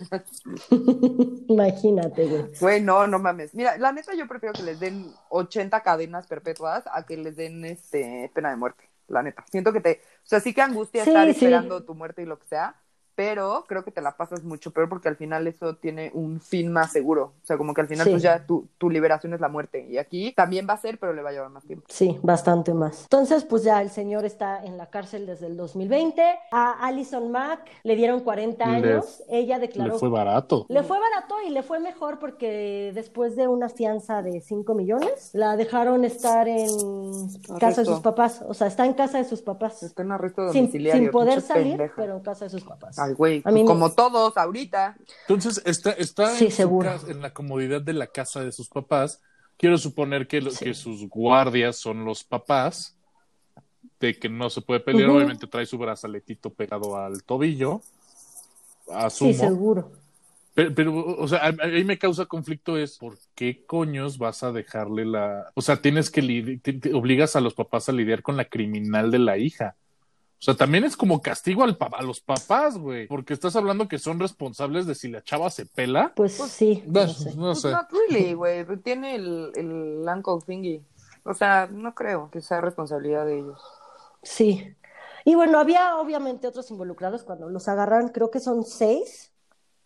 Imagínate, güey. Güey, no, no mames. Mira, la neta yo prefiero que les den 80 cadenas perpetuas a que les den este pena de muerte. La neta. Siento que te, o sea, sí que angustia Sí, estar sí. esperando tu muerte y lo que sea, pero creo que te la pasas mucho peor porque al final eso tiene un fin más seguro. O sea, como que al final Sí. pues ya tu, tu liberación es la muerte. Y aquí también va a ser, pero le va a llevar más tiempo. Sí, bastante más. Entonces, pues ya el señor está en la cárcel desde el 2020. A Alison Mack le dieron 40 Le- años. Ella declaró Le fue barato. Le fue barato y le fue mejor porque después de una fianza de 5 millones, la dejaron estar en casa de sus papás. O sea, está en casa de sus papás. Está en arresto Sin, domiciliario. sin poder pinche salir, pendeja. pero en casa de sus papás. Ay, güey, A mí pues me- como todos ahorita. Entonces, está, está Sí, en, su seguro. casa- en la comodidad de la casa de sus papás. Quiero suponer que, lo- Sí. que sus guardias son los papás, de que no se puede pelear. Obviamente trae su brazaletito pegado al tobillo. Asumo. Sí, seguro. Pero, pero, o sea, ahí me causa conflicto es ¿por qué coños vas a dejarle la... O sea, tienes que li- te- te obligas a los papás a lidiar con la criminal de la hija. O sea, también es como castigo al pa- a los papás, güey. Porque estás hablando que son responsables de si la chava se pela. Pues, sí, no Bueno, sé. no Pues sé. not really, güey. Tiene el, el uncle thingy. O sea, no creo que sea responsabilidad de ellos. Sí. Y bueno, había obviamente otros involucrados cuando los agarran, creo que son seis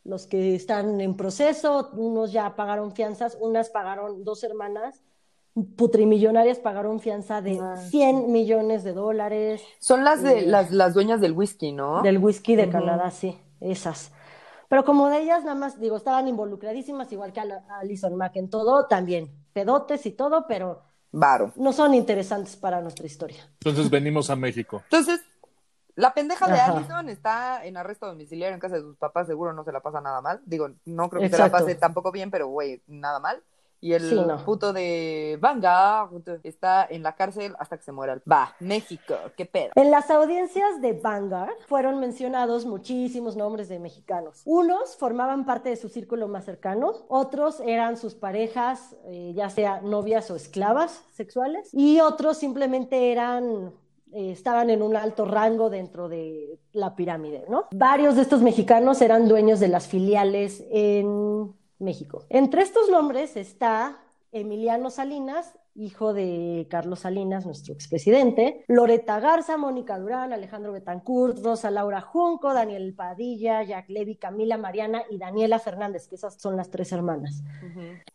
los que están en proceso, unos ya pagaron fianzas, unas pagaron, dos hermanas putrimillonarias pagaron fianza de Ah, 100 millones de dólares Son las de Eh, las, las dueñas del whisky, ¿no? del whisky de. Canadá, sí, esas. Pero como de ellas nada más, digo, estaban involucradísimas, igual que a la- a Alison Mack en todo, también, pedotes y todo, pero Varo. no son interesantes para nuestra historia. Entonces venimos a México. Entonces, la pendeja de Ajá. Allison está en arresto domiciliario en casa de sus papás, seguro no se la pasa nada mal. Digo, no creo que se la pase tampoco bien, pero güey, nada mal. Y el Sí, no. puto de Vanguard está en la cárcel hasta que se muera. Va, México, qué pedo. En las audiencias de Vanguard fueron mencionados muchísimos nombres de mexicanos. Unos formaban parte de su círculo más cercano, otros eran sus parejas, eh, ya sea novias o esclavas sexuales, y otros simplemente eran eh, estaban en un alto rango dentro de la pirámide, ¿no? Varios de estos mexicanos eran dueños de las filiales en México. Entre estos nombres está Emiliano Salinas, hijo de Carlos Salinas, nuestro expresidente, Loreta Garza, Mónica Durán, Alejandro Betancourt, Rosa Laura Junco, Daniel Padilla, Jack Levy, Camila Mariana y Daniela Fernández, que esas son las tres hermanas.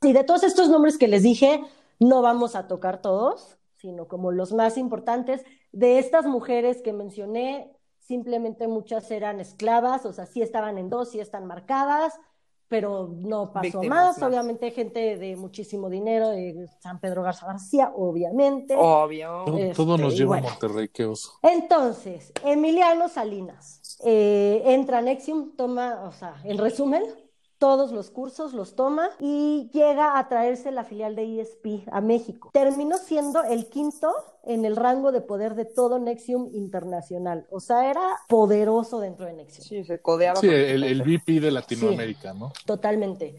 Y de todos estos nombres que les dije, no vamos a tocar todos, sino como los más importantes. De estas mujeres que mencioné, simplemente muchas eran esclavas, o sea, sí estaban en dos, sí están marcadas, pero no pasó Víctimas más. más. Obviamente gente de muchísimo dinero, de San Pedro Garza García, obviamente. Obvio. Todo, Este, todo nos lleva bueno. a Monterrey, qué oso. Entonces, Emiliano Salinas eh, entra a Nexium, toma, o sea, en resumen, todos los cursos los toma y llega a traerse la filial de ESP a México. Terminó siendo el quinto en el rango de poder de todo Nexium internacional. O sea, era poderoso dentro de Nexium. Sí, se codeaba. Sí, con- el, el VP de Latinoamérica, ¿no? Totalmente.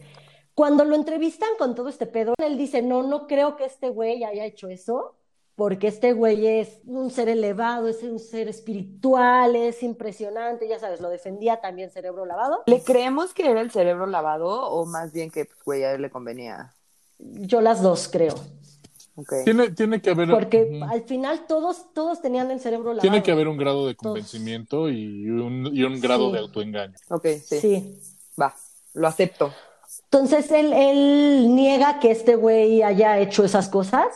Cuando lo entrevistan con todo este pedo, él dice, no, no creo que este güey haya hecho eso, porque este güey es un ser elevado, es un ser espiritual, es impresionante, ya sabes, lo defendía también cerebro lavado. ¿Le creemos que era el cerebro lavado o más bien que, pues, güey, a él le convenía? Yo las dos creo, Ok. Tiene, tiene que haber. porque al final todos, todos tenían el cerebro lavado. Tiene que haber un grado de convencimiento y un, y un grado Sí. de autoengaño. Ok, sí. Sí. Va, lo acepto. Entonces él, él niega que este güey haya hecho esas cosas.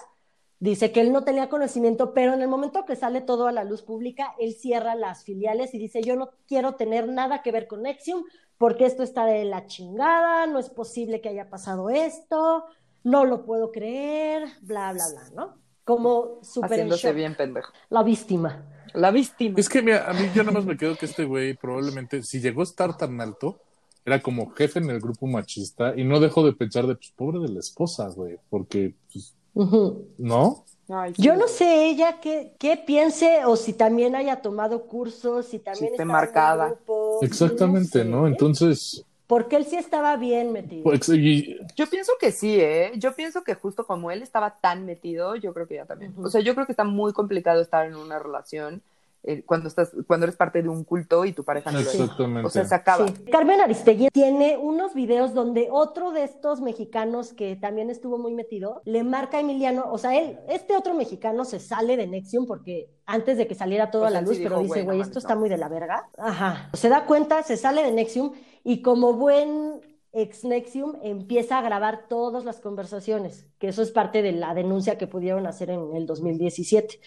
Dice que él no tenía conocimiento, pero en el momento que sale todo a la luz pública, él cierra las filiales y dice, yo no quiero tener nada que ver con Nexium porque esto está de la chingada, no es posible que haya pasado esto, no lo puedo creer, bla, bla, bla, ¿no? Como súper en Haciéndose shock. bien pendejo. La víctima. La víctima. Es que mira, a mí yo nada más me quedo que este güey probablemente, si llegó a estar tan alto, era como jefe en el grupo machista y no dejo de pensar de, pues, pobre de la esposa, güey, porque, pues, Ujú. ¿no? Ay, sí. Yo no sé ella qué, qué piense o si también haya tomado cursos, si también en un marcada. grupo, Exactamente, sé. ¿no? Entonces, Porque él sí estaba bien metido. pues, y- Yo pienso que sí, ¿eh? Yo pienso que justo como él estaba tan metido, yo creo que ya también. O sea, yo creo que está muy complicado estar en una relación eh, cuando estás, cuando eres parte de un culto y tu pareja no lo. O sea, se acaba. Sí. Carmen Aristegui tiene unos videos donde otro de estos mexicanos que también estuvo muy metido le marca a Emiliano, o sea, él, este otro mexicano se sale de Nexium porque antes de que saliera todo O a la sí luz, pero dijo, dice, "Güey, no esto está no". muy de la verga. Ajá. Se da cuenta, se sale de Nexium y como buen ex Nexium empieza a grabar todas las conversaciones, que eso es parte de la denuncia que pudieron hacer en el 2017.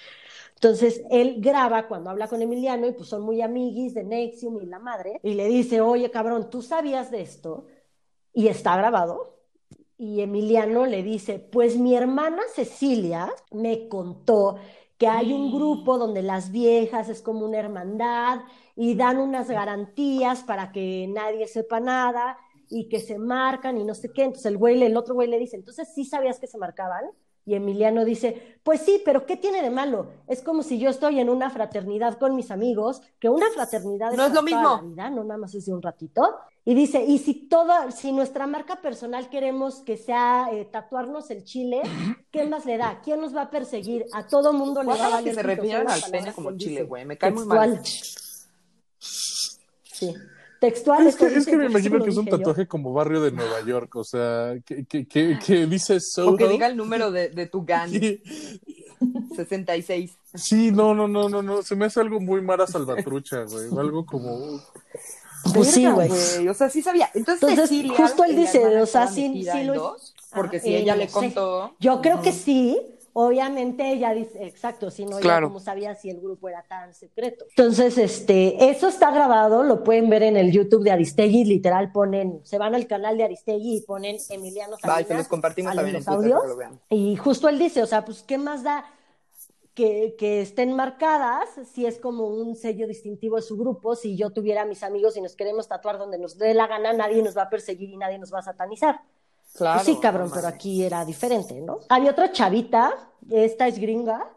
Entonces, él graba cuando habla con Emiliano y pues son muy amiguis de Nexium y la madre, y le dice, oye, cabrón, ¿tú sabías de esto? Y está grabado. Y Emiliano le dice, pues mi hermana Cecilia me contó que hay un grupo donde las viejas es como una hermandad y dan unas garantías para que nadie sepa nada y que se marcan y no sé qué. Entonces el güey, el otro güey le dice, entonces sí sabías que se marcaban. Y Emiliano dice, pues sí, pero ¿qué tiene de malo? Es como si yo estoy en una fraternidad con mis amigos, que una fraternidad No es lo mismo. la vida, no nada más es de un ratito. Y dice, y si toda, si nuestra marca personal queremos que sea eh, tatuarnos el chile, ¿qué más le da? ¿Quién nos va a perseguir? A todo mundo le va a valer que se refieran al pene palabras como chile, güey. Me cae muy mal. Textual. Sí. Textual. es que, es que me imagino que es un yo. tatuaje como barrio de Nueva York, o sea, que, que, que, que dice Soho. O que diga el número de, de tu gang, Sí, 66. sí, no, no, no, no, no, se me hace algo muy Mara Salvatrucha, güey, o algo como... Pues sí, güey. O sea, sí sabía. Entonces, Entonces, Cecilia, justo él dice, o sea, sí- sí lo- porque Ah, si eh, ella no le sé. contó. Yo creo que sí. Obviamente ella dice, exacto, si no, ella Claro. como sabía si el grupo era tan secreto. Entonces, este, eso está grabado, lo pueden ver en el YouTube de Aristegui, literal ponen, se van al canal de Aristegui y ponen Emiliano Va, y Salinas, se los compartimos también en los Twitter audios, que lo vean. y justo él dice, o sea, pues, ¿qué más da que, que estén marcadas si es como un sello distintivo de su grupo? Si yo tuviera a mis amigos y nos queremos tatuar donde nos dé la gana, nadie nos va a perseguir y nadie nos va a satanizar. Claro. sí, cabrón, no pero aquí era diferente, ¿no? Había otra chavita, esta es gringa,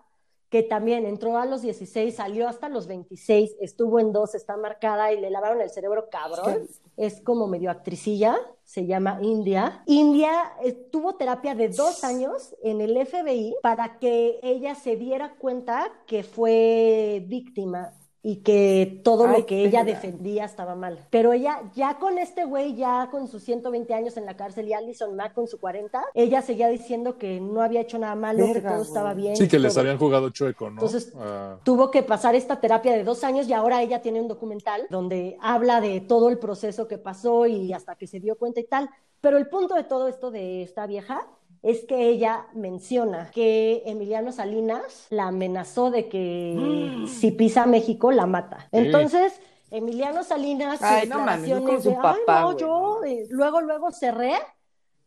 que también entró a los 16, salió hasta los 26, estuvo en dos, está marcada y le lavaron el cerebro cabrón. Es como medio actricilla, se llama India. India eh, tuvo terapia de dos años en el FBI para que ella se diera cuenta que fue víctima y que todo Ay, lo que ella defendía estaba mal. Pero ella, ya con este güey, ya con sus 120 años en la cárcel y Alison Mack con su 40, ella seguía diciendo que no había hecho nada malo, que todo estaba bien. Sí, y que les habían jugado chueco, ¿no? Entonces, Ah, Tuvo que pasar esta terapia de dos años y ahora ella tiene un documental donde habla de todo el proceso que pasó y hasta que se dio cuenta y tal. Pero el punto de todo esto de esta vieja es que ella menciona que Emiliano Salinas la amenazó de que si pisa México la mata. Sí. Entonces, Emiliano Salinas, Ay, no con su de, papá, ay, no, yo, eh, luego, luego cerré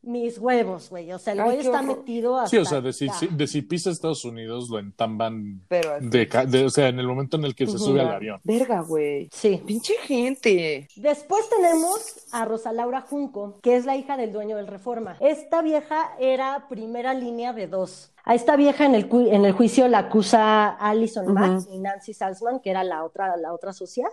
mis huevos, güey. O sea, el güey está horror. metido hasta sí, o sea, de si, de si pisa Estados Unidos, lo entamban Pero de, o sea, en el momento en el que se sube al avión. Verga, güey. Sí. Pinche gente. Después tenemos a Rosa Laura Junco, que es la hija del dueño del Reforma. Esta vieja era primera línea de dos. A esta vieja en el, cu- en el juicio la acusa Alison. Mack y Nancy Salzman, que era la otra, la otra socia,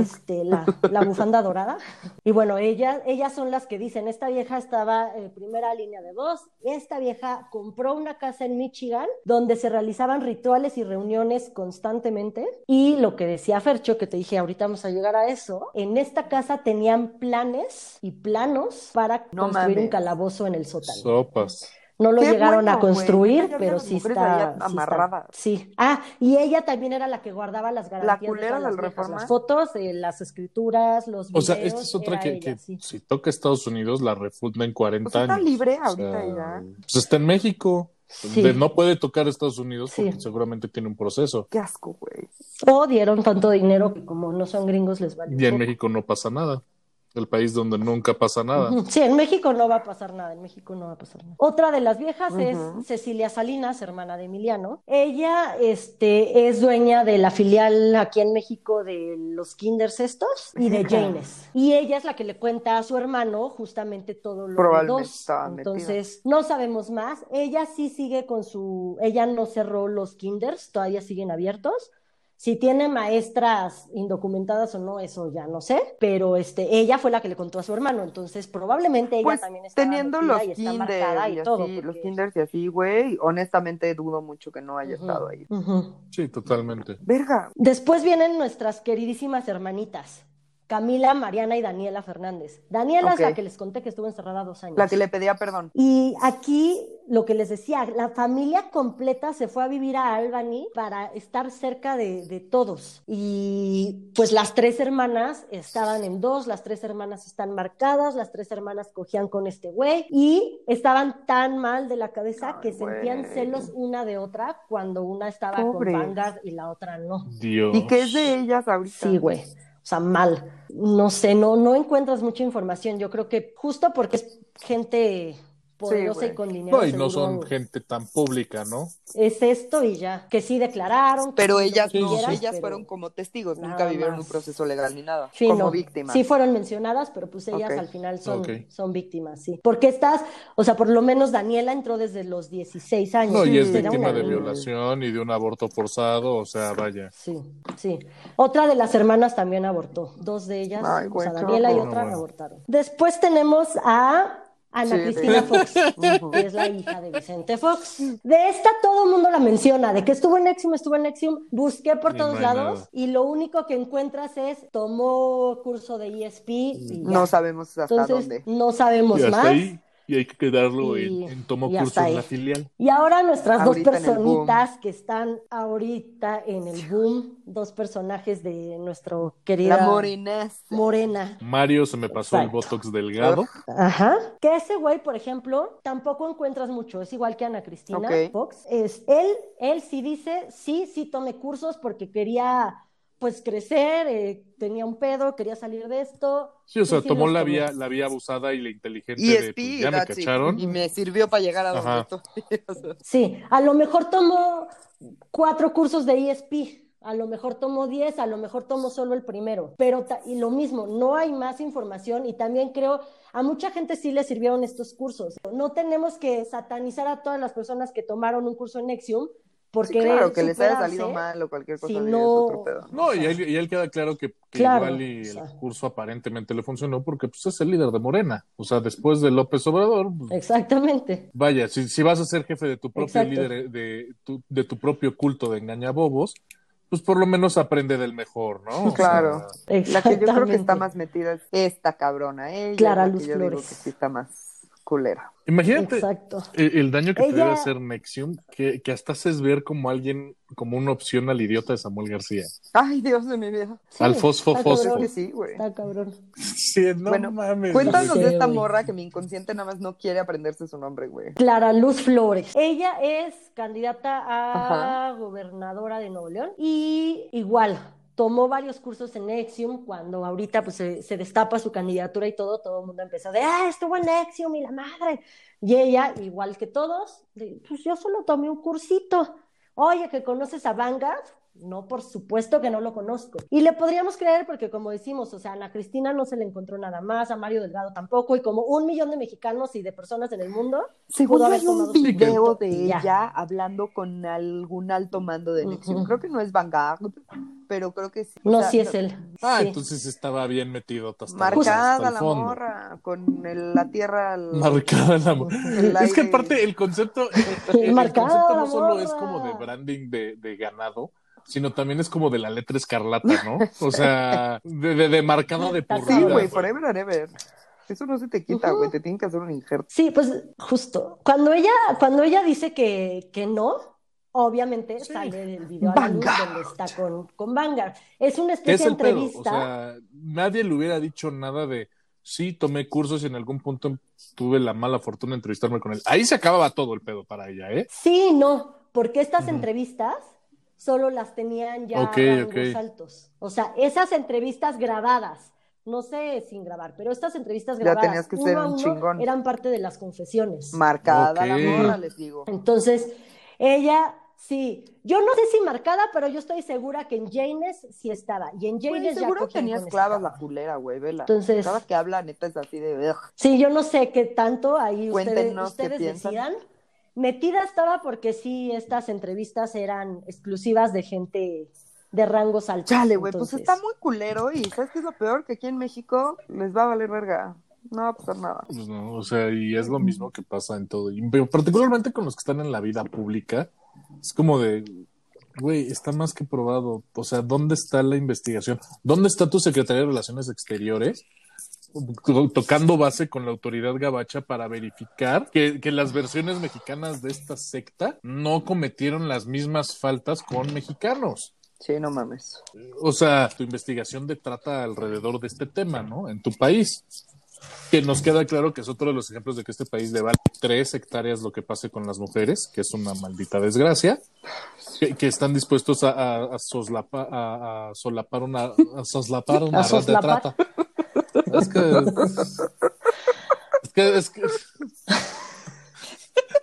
Este, la, la bufanda dorada. Y bueno, ellas, ellas son las que dicen, esta vieja estaba en primera línea de dos, esta vieja compró una casa en Michigan donde se realizaban rituales y reuniones constantemente. Y lo que decía Fercho, que te dije, ahorita vamos a llegar a eso, en esta casa tenían planes y planos para No construir un calabozo en el sótano. Sopas. No lo Qué llegaron bueno, a construir, pero sí está, ahí sí está-. Sí. Ah, y ella también era la que guardaba las garantías de culera todas las viejas, las fotos, eh, las escrituras, los O videos. sea, esta es otra que, ella, que sí. si toca Estados Unidos, la refunda en 40 Pues está años. libre O ahorita sea, ya. Pues está en México. Sí. De- no puede tocar Estados Unidos porque Sí. seguramente tiene un proceso. Qué asco, güey. O dieron tanto dinero que como no son gringos les vale. Y en poco. México no pasa nada. El país donde nunca pasa nada. Sí, en México no va a pasar nada, en México no va a pasar nada. Otra de las viejas es Cecilia Salinas, hermana de Emiliano. Ella este, es dueña de la filial aquí en México de los Kinders estos y de. Janes. Y ella es la que le cuenta a su hermano justamente todo lo Probablemente dos. Entonces, no sabemos más. Ella sí sigue con su... Ella no cerró los Kinders, todavía siguen abiertos. Si tiene maestras indocumentadas o no, eso ya no sé, pero este, ella fue la que le contó a su hermano, entonces probablemente ella Pues también estaba teniendo los y está marcada y y todo. así, los kinders y así, güey, honestamente dudo mucho que no haya estado ahí. Sí, totalmente. Verga. Después vienen nuestras queridísimas hermanitas, Camila, Mariana y Daniela Fernández. Daniela es la que les conté que estuvo encerrada dos años. La que le pedía perdón. Y aquí lo que les decía, la familia completa se fue a vivir a Albany para estar cerca de, de todos. Y pues las tres hermanas estaban en dos, las tres hermanas están marcadas, las tres hermanas cogían con este güey y estaban tan mal de la cabeza Ay, que sentían celos una de otra cuando una estaba Pobres. con Vanguard y la otra no. Dios. ¿Y qué es de ellas ahorita? Sí, güey. Sea, mal. No sé, no, no encuentras mucha información. Yo creo que justo porque es gente poderosa y con dinero. No, y no son gente tan pública, ¿no? Es esto y ya. Que sí declararon. que Pero ellas no, quieras, ellas pero- fueron como testigos, nunca vivieron más. un proceso legal ni nada, Sí, como no. víctimas. Sí fueron mencionadas, pero pues ellas al final son, son víctimas, sí. Porque estás, o sea, por lo menos Daniela entró desde los 16 años. No, y es víctima de niña. violación y de un aborto forzado, o sea, vaya. Sí, sí. Otra de las hermanas también abortó. Dos de ellas, Ay, o sea, Daniela y otra Bueno. abortaron. Después tenemos a Ana Sí, Cristina. Fox, que es la hija de Vicente Fox. De esta todo el mundo la menciona, de que estuvo en Nexium, estuvo en Nexium, busqué por todos lados y lo único que encuentras es tomó curso de ESP y ya. No sabemos hasta Entonces dónde. no sabemos Y hasta más. ahí, y hay que quedarlo Y- en, en tomo curso en la filial. Y ahora nuestras Ahorita dos personitas que están ahorita en el boom, dos personajes de nuestro querida La. Morena. Mario se me pasó el botox delgado. Ajá. Que ese güey, por ejemplo, tampoco encuentras mucho. Es igual que Ana Cristina Ok. Fox. Es, él, él sí dice, sí, sí tomé cursos porque quería pues crecer, eh, tenía un pedo, quería salir de esto. Sí, o sea, sí tomó la tomé. vía, la vía abusada y la inteligente Y de, pues, ya me cacharon. Y me sirvió para llegar a donde estoy. Sí, a lo mejor tomó cuatro cursos de ESP, a lo mejor tomo 10, a lo mejor tomo solo el primero, pero y lo mismo, no hay más información y también creo, a mucha gente sí le sirvieron estos cursos. No tenemos que satanizar a todas las personas que tomaron un curso en Nexium, porque sí, claro, que les haya salido mal o cualquier cosa. Si no... no, otro pedo. no y, él, y, él, queda claro que, que claro, igual y o sea... el curso aparentemente le funcionó porque pues, es el líder de Morena. O sea, después de López Obrador. Pues, Exactamente. Vaya, si, si, vas a ser jefe de tu propio Exacto. líder, de tu, de tu propio culto de engañabobos, pues por lo menos aprende del mejor, ¿no? O claro. sea, la que yo creo que está más metida es esta cabrona. Ella Clara Luz yo Flores. digo que sí está más culera. Imagínate Exacto. el, el, daño que Ella... pudiera hacer Nexium, que, que, hasta haces ver como alguien, como una opción al idiota de Samuel García. Ay, Dios de mi vida. Sí, al fosfo fosfo. Que sí, güey. Está cabrón. Sí, no bueno, mames. Cuéntanos Sí, de esta morra que mi inconsciente nada más no quiere aprenderse su nombre, güey. Clara Luz Flores. Ella es candidata a Ajá. gobernadora de Nuevo León y igual tomó varios cursos en Nexium, cuando ahorita pues se, destapa su candidatura y todo, todo el mundo empezó de, ah, estuvo en Nexium y la madre. Y ella, igual que todos, pues yo solo tomé un cursito. Oye, que conoces a Vanguard, no, por supuesto que no lo conozco. Y le podríamos creer porque, como decimos, o sea, a Ana Cristina no se le encontró nada más, a Mario Delgado tampoco, y como un millón de mexicanos y de personas en el mundo. Según hay un video de ella ya. hablando con algún alto mando de elección. Uh -huh. Creo que no es Vanguard, pero creo que sí. No, o sea, sí es él. Ah, sí. entonces estaba bien metido. Hasta Marcada hasta el la fondo. morra, con el, la tierra. El, Marcada la morra. Es que aparte el concepto, el, el concepto no solo morra. es como de branding de, de ganado, sino también es como de la letra escarlata, ¿no? O sea, de, de, de marcado de por Sí, güey, forever and ever. Eso no se te quita, güey, uh -huh. te tienen que hacer un injerto. Sí, pues justo. Cuando ella, cuando ella dice que, que no, obviamente sí. sale del video a la luz donde está con, con Vanguard. Es una especie de entrevista. O sea, nadie le hubiera dicho nada de sí, tomé cursos y en algún punto tuve la mala fortuna de entrevistarme con él. Ahí se acababa todo el pedo para ella, ¿eh? Sí, no, porque estas uh -huh. entrevistas solo las tenían ya okay, a okay. altos. O sea, esas entrevistas grabadas, no sé sin grabar, pero estas entrevistas grabadas ya tenías que ser un chingón. eran parte de las confesiones. Marcada okay. la morra, les digo. Entonces, ella sí, yo no sé si marcada, pero yo estoy segura que en Janes sí estaba. Y en Janes ya seguro tenías clavas la culera, güey, vela. Entonces, cada que habla neta es así de Sí, yo no sé qué tanto ahí Cuéntenos ustedes, ustedes qué decidan. Metida estaba porque sí, estas entrevistas eran exclusivas de gente de rangos altos. Chale, güey, pues está muy culero y ¿sabes qué es lo peor? Que aquí en México les va a valer verga. No va a pasar nada. Pues no, o sea, y es lo mismo que pasa en todo. Y particularmente con los que están en la vida pública, es como de, güey, está más que probado. O sea, ¿dónde está la investigación? ¿Dónde está tu Secretaría de Relaciones Exteriores? Tocando base con la autoridad gabacha para verificar que, que, las versiones mexicanas de esta secta no cometieron las mismas faltas con mexicanos. Sí, no mames. O sea, tu investigación de trata alrededor de este tema, ¿no? En tu país. Que nos queda claro que es otro de los ejemplos de que este país le vale tres hectáreas lo que pase con las mujeres, que es una maldita desgracia, que, que están dispuestos a, a, a, soslapa, a, solapar una, a soslapar una red de trata. Es que, es que, es que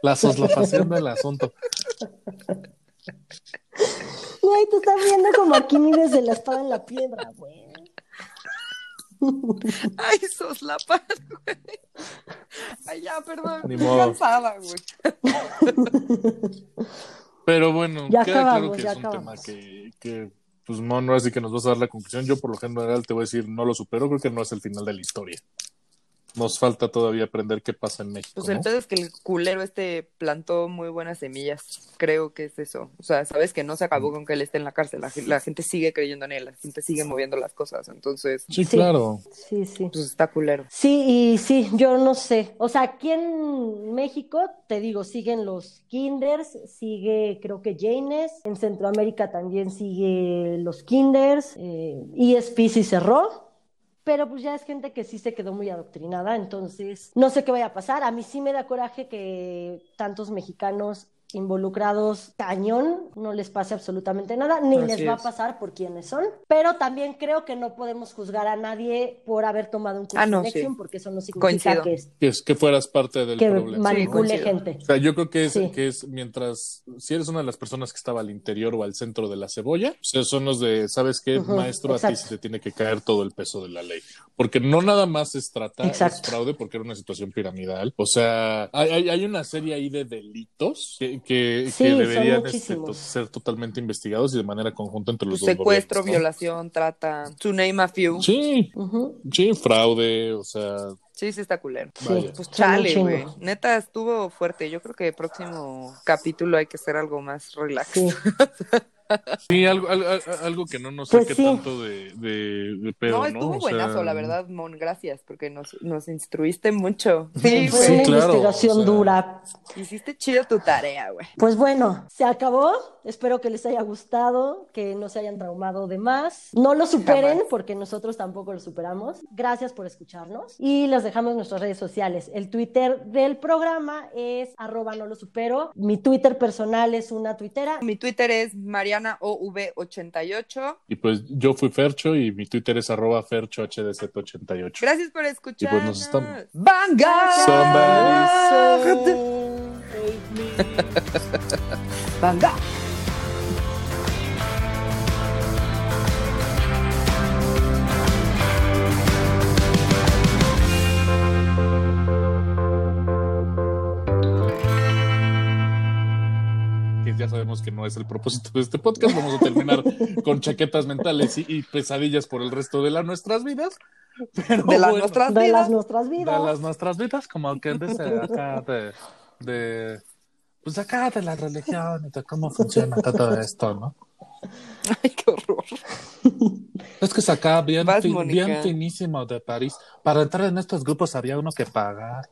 la soslapación del asunto. Güey, te estás viendo como aquí desde la espada en la piedra, güey. Ay, soslapar, güey. Ay, ya, perdón. Ni Estoy modo. cansada, güey. Pero bueno, Ya queda acabamos, claro que ya es un acabamos. tema que, que pues no, así que nos vas a dar la conclusión. Yo por lo general te voy a decir, no lo supero, creo que no es el final de la historia. Nos falta todavía aprender qué pasa en México. Pues el ¿no? pedo es que el culero este plantó muy buenas semillas. Creo que es eso. O sea, sabes que no se acabó con que él esté en la cárcel. La, la gente sigue creyendo en él. La gente sigue moviendo las cosas. Entonces, Sí, Sí. claro. Sí, sí. pues está culero. Sí, y sí, yo no sé. O sea, aquí en México, te digo, siguen los kinders, sigue creo que Janes, en Centroamérica también sigue los kinders, eh, ESP sí cerró, pero pues ya es gente que sí se quedó muy adoctrinada, entonces no sé qué vaya a pasar. A mí sí me da coraje que tantos mexicanos involucrados cañón, no les pase absolutamente nada, ni Así les va a pasar por quienes son. Pero también creo que no podemos juzgar a nadie por haber tomado un curso Ah, no, de sí. Porque eso no significa que, es- Que, es, que fueras parte del que problema. manipule coincido. gente. O sea, yo creo que es, Sí. que es mientras, si eres una de las personas que estaba al interior o al centro de la cebolla, o sea, son los de, ¿sabes qué, maestro? A ti se te tiene que caer todo el peso de la ley. Porque no nada más es trata, es Exacto. fraude, porque era una situación piramidal. O sea, hay, hay, hay una serie ahí de delitos que, que, Sí, que deberían este, ser totalmente investigados y de manera conjunta entre los dos Secuestro, violación, trata, to name a few. Sí, sí, fraude, o sea, Sí, sí está culero. Sí. Pues chale, güey. Neta, estuvo fuerte. Yo creo que el próximo capítulo hay que hacer algo más relax. Sí. sí, algo, algo, algo que no nos Pues saque sí. tanto de, de, de pedo, no, ¿no? estuvo O buenazo, sea, la verdad, Mon. Gracias, porque nos, nos instruiste mucho. Fue Sí, Sí, una claro, investigación o sea. dura. Hiciste chido tu tarea, güey. Pues bueno, se acabó. Espero que les haya gustado, que no se hayan traumado de más. No lo superen Jamás. porque nosotros tampoco lo superamos. Gracias por escucharnos y les dejamos nuestras redes sociales. El Twitter del programa es arroba no lo supero. Mi Twitter personal es una tuitera. Mi Twitter es MarianaOV88. Y pues yo fui Fercho y mi Twitter es arroba FerchoHDZ88. Gracias por escuchar. pues nos estamos- ¡Vanguard! Somebody ya sabemos que no es el propósito de este podcast. Vamos a terminar con chaquetas mentales y, y pesadillas por el resto de las nuestras vidas. Pero De las bueno, nuestras De las vidas. nuestras de vidas. las nuestras vidas, como que dice acá de, de pues acá de la religión y de cómo funciona todo esto, ¿no? Ay, qué horror. Es que es acá bien, Vas, fi- Mónica. bien finísimo de París. Para entrar en estos grupos había uno que pagar.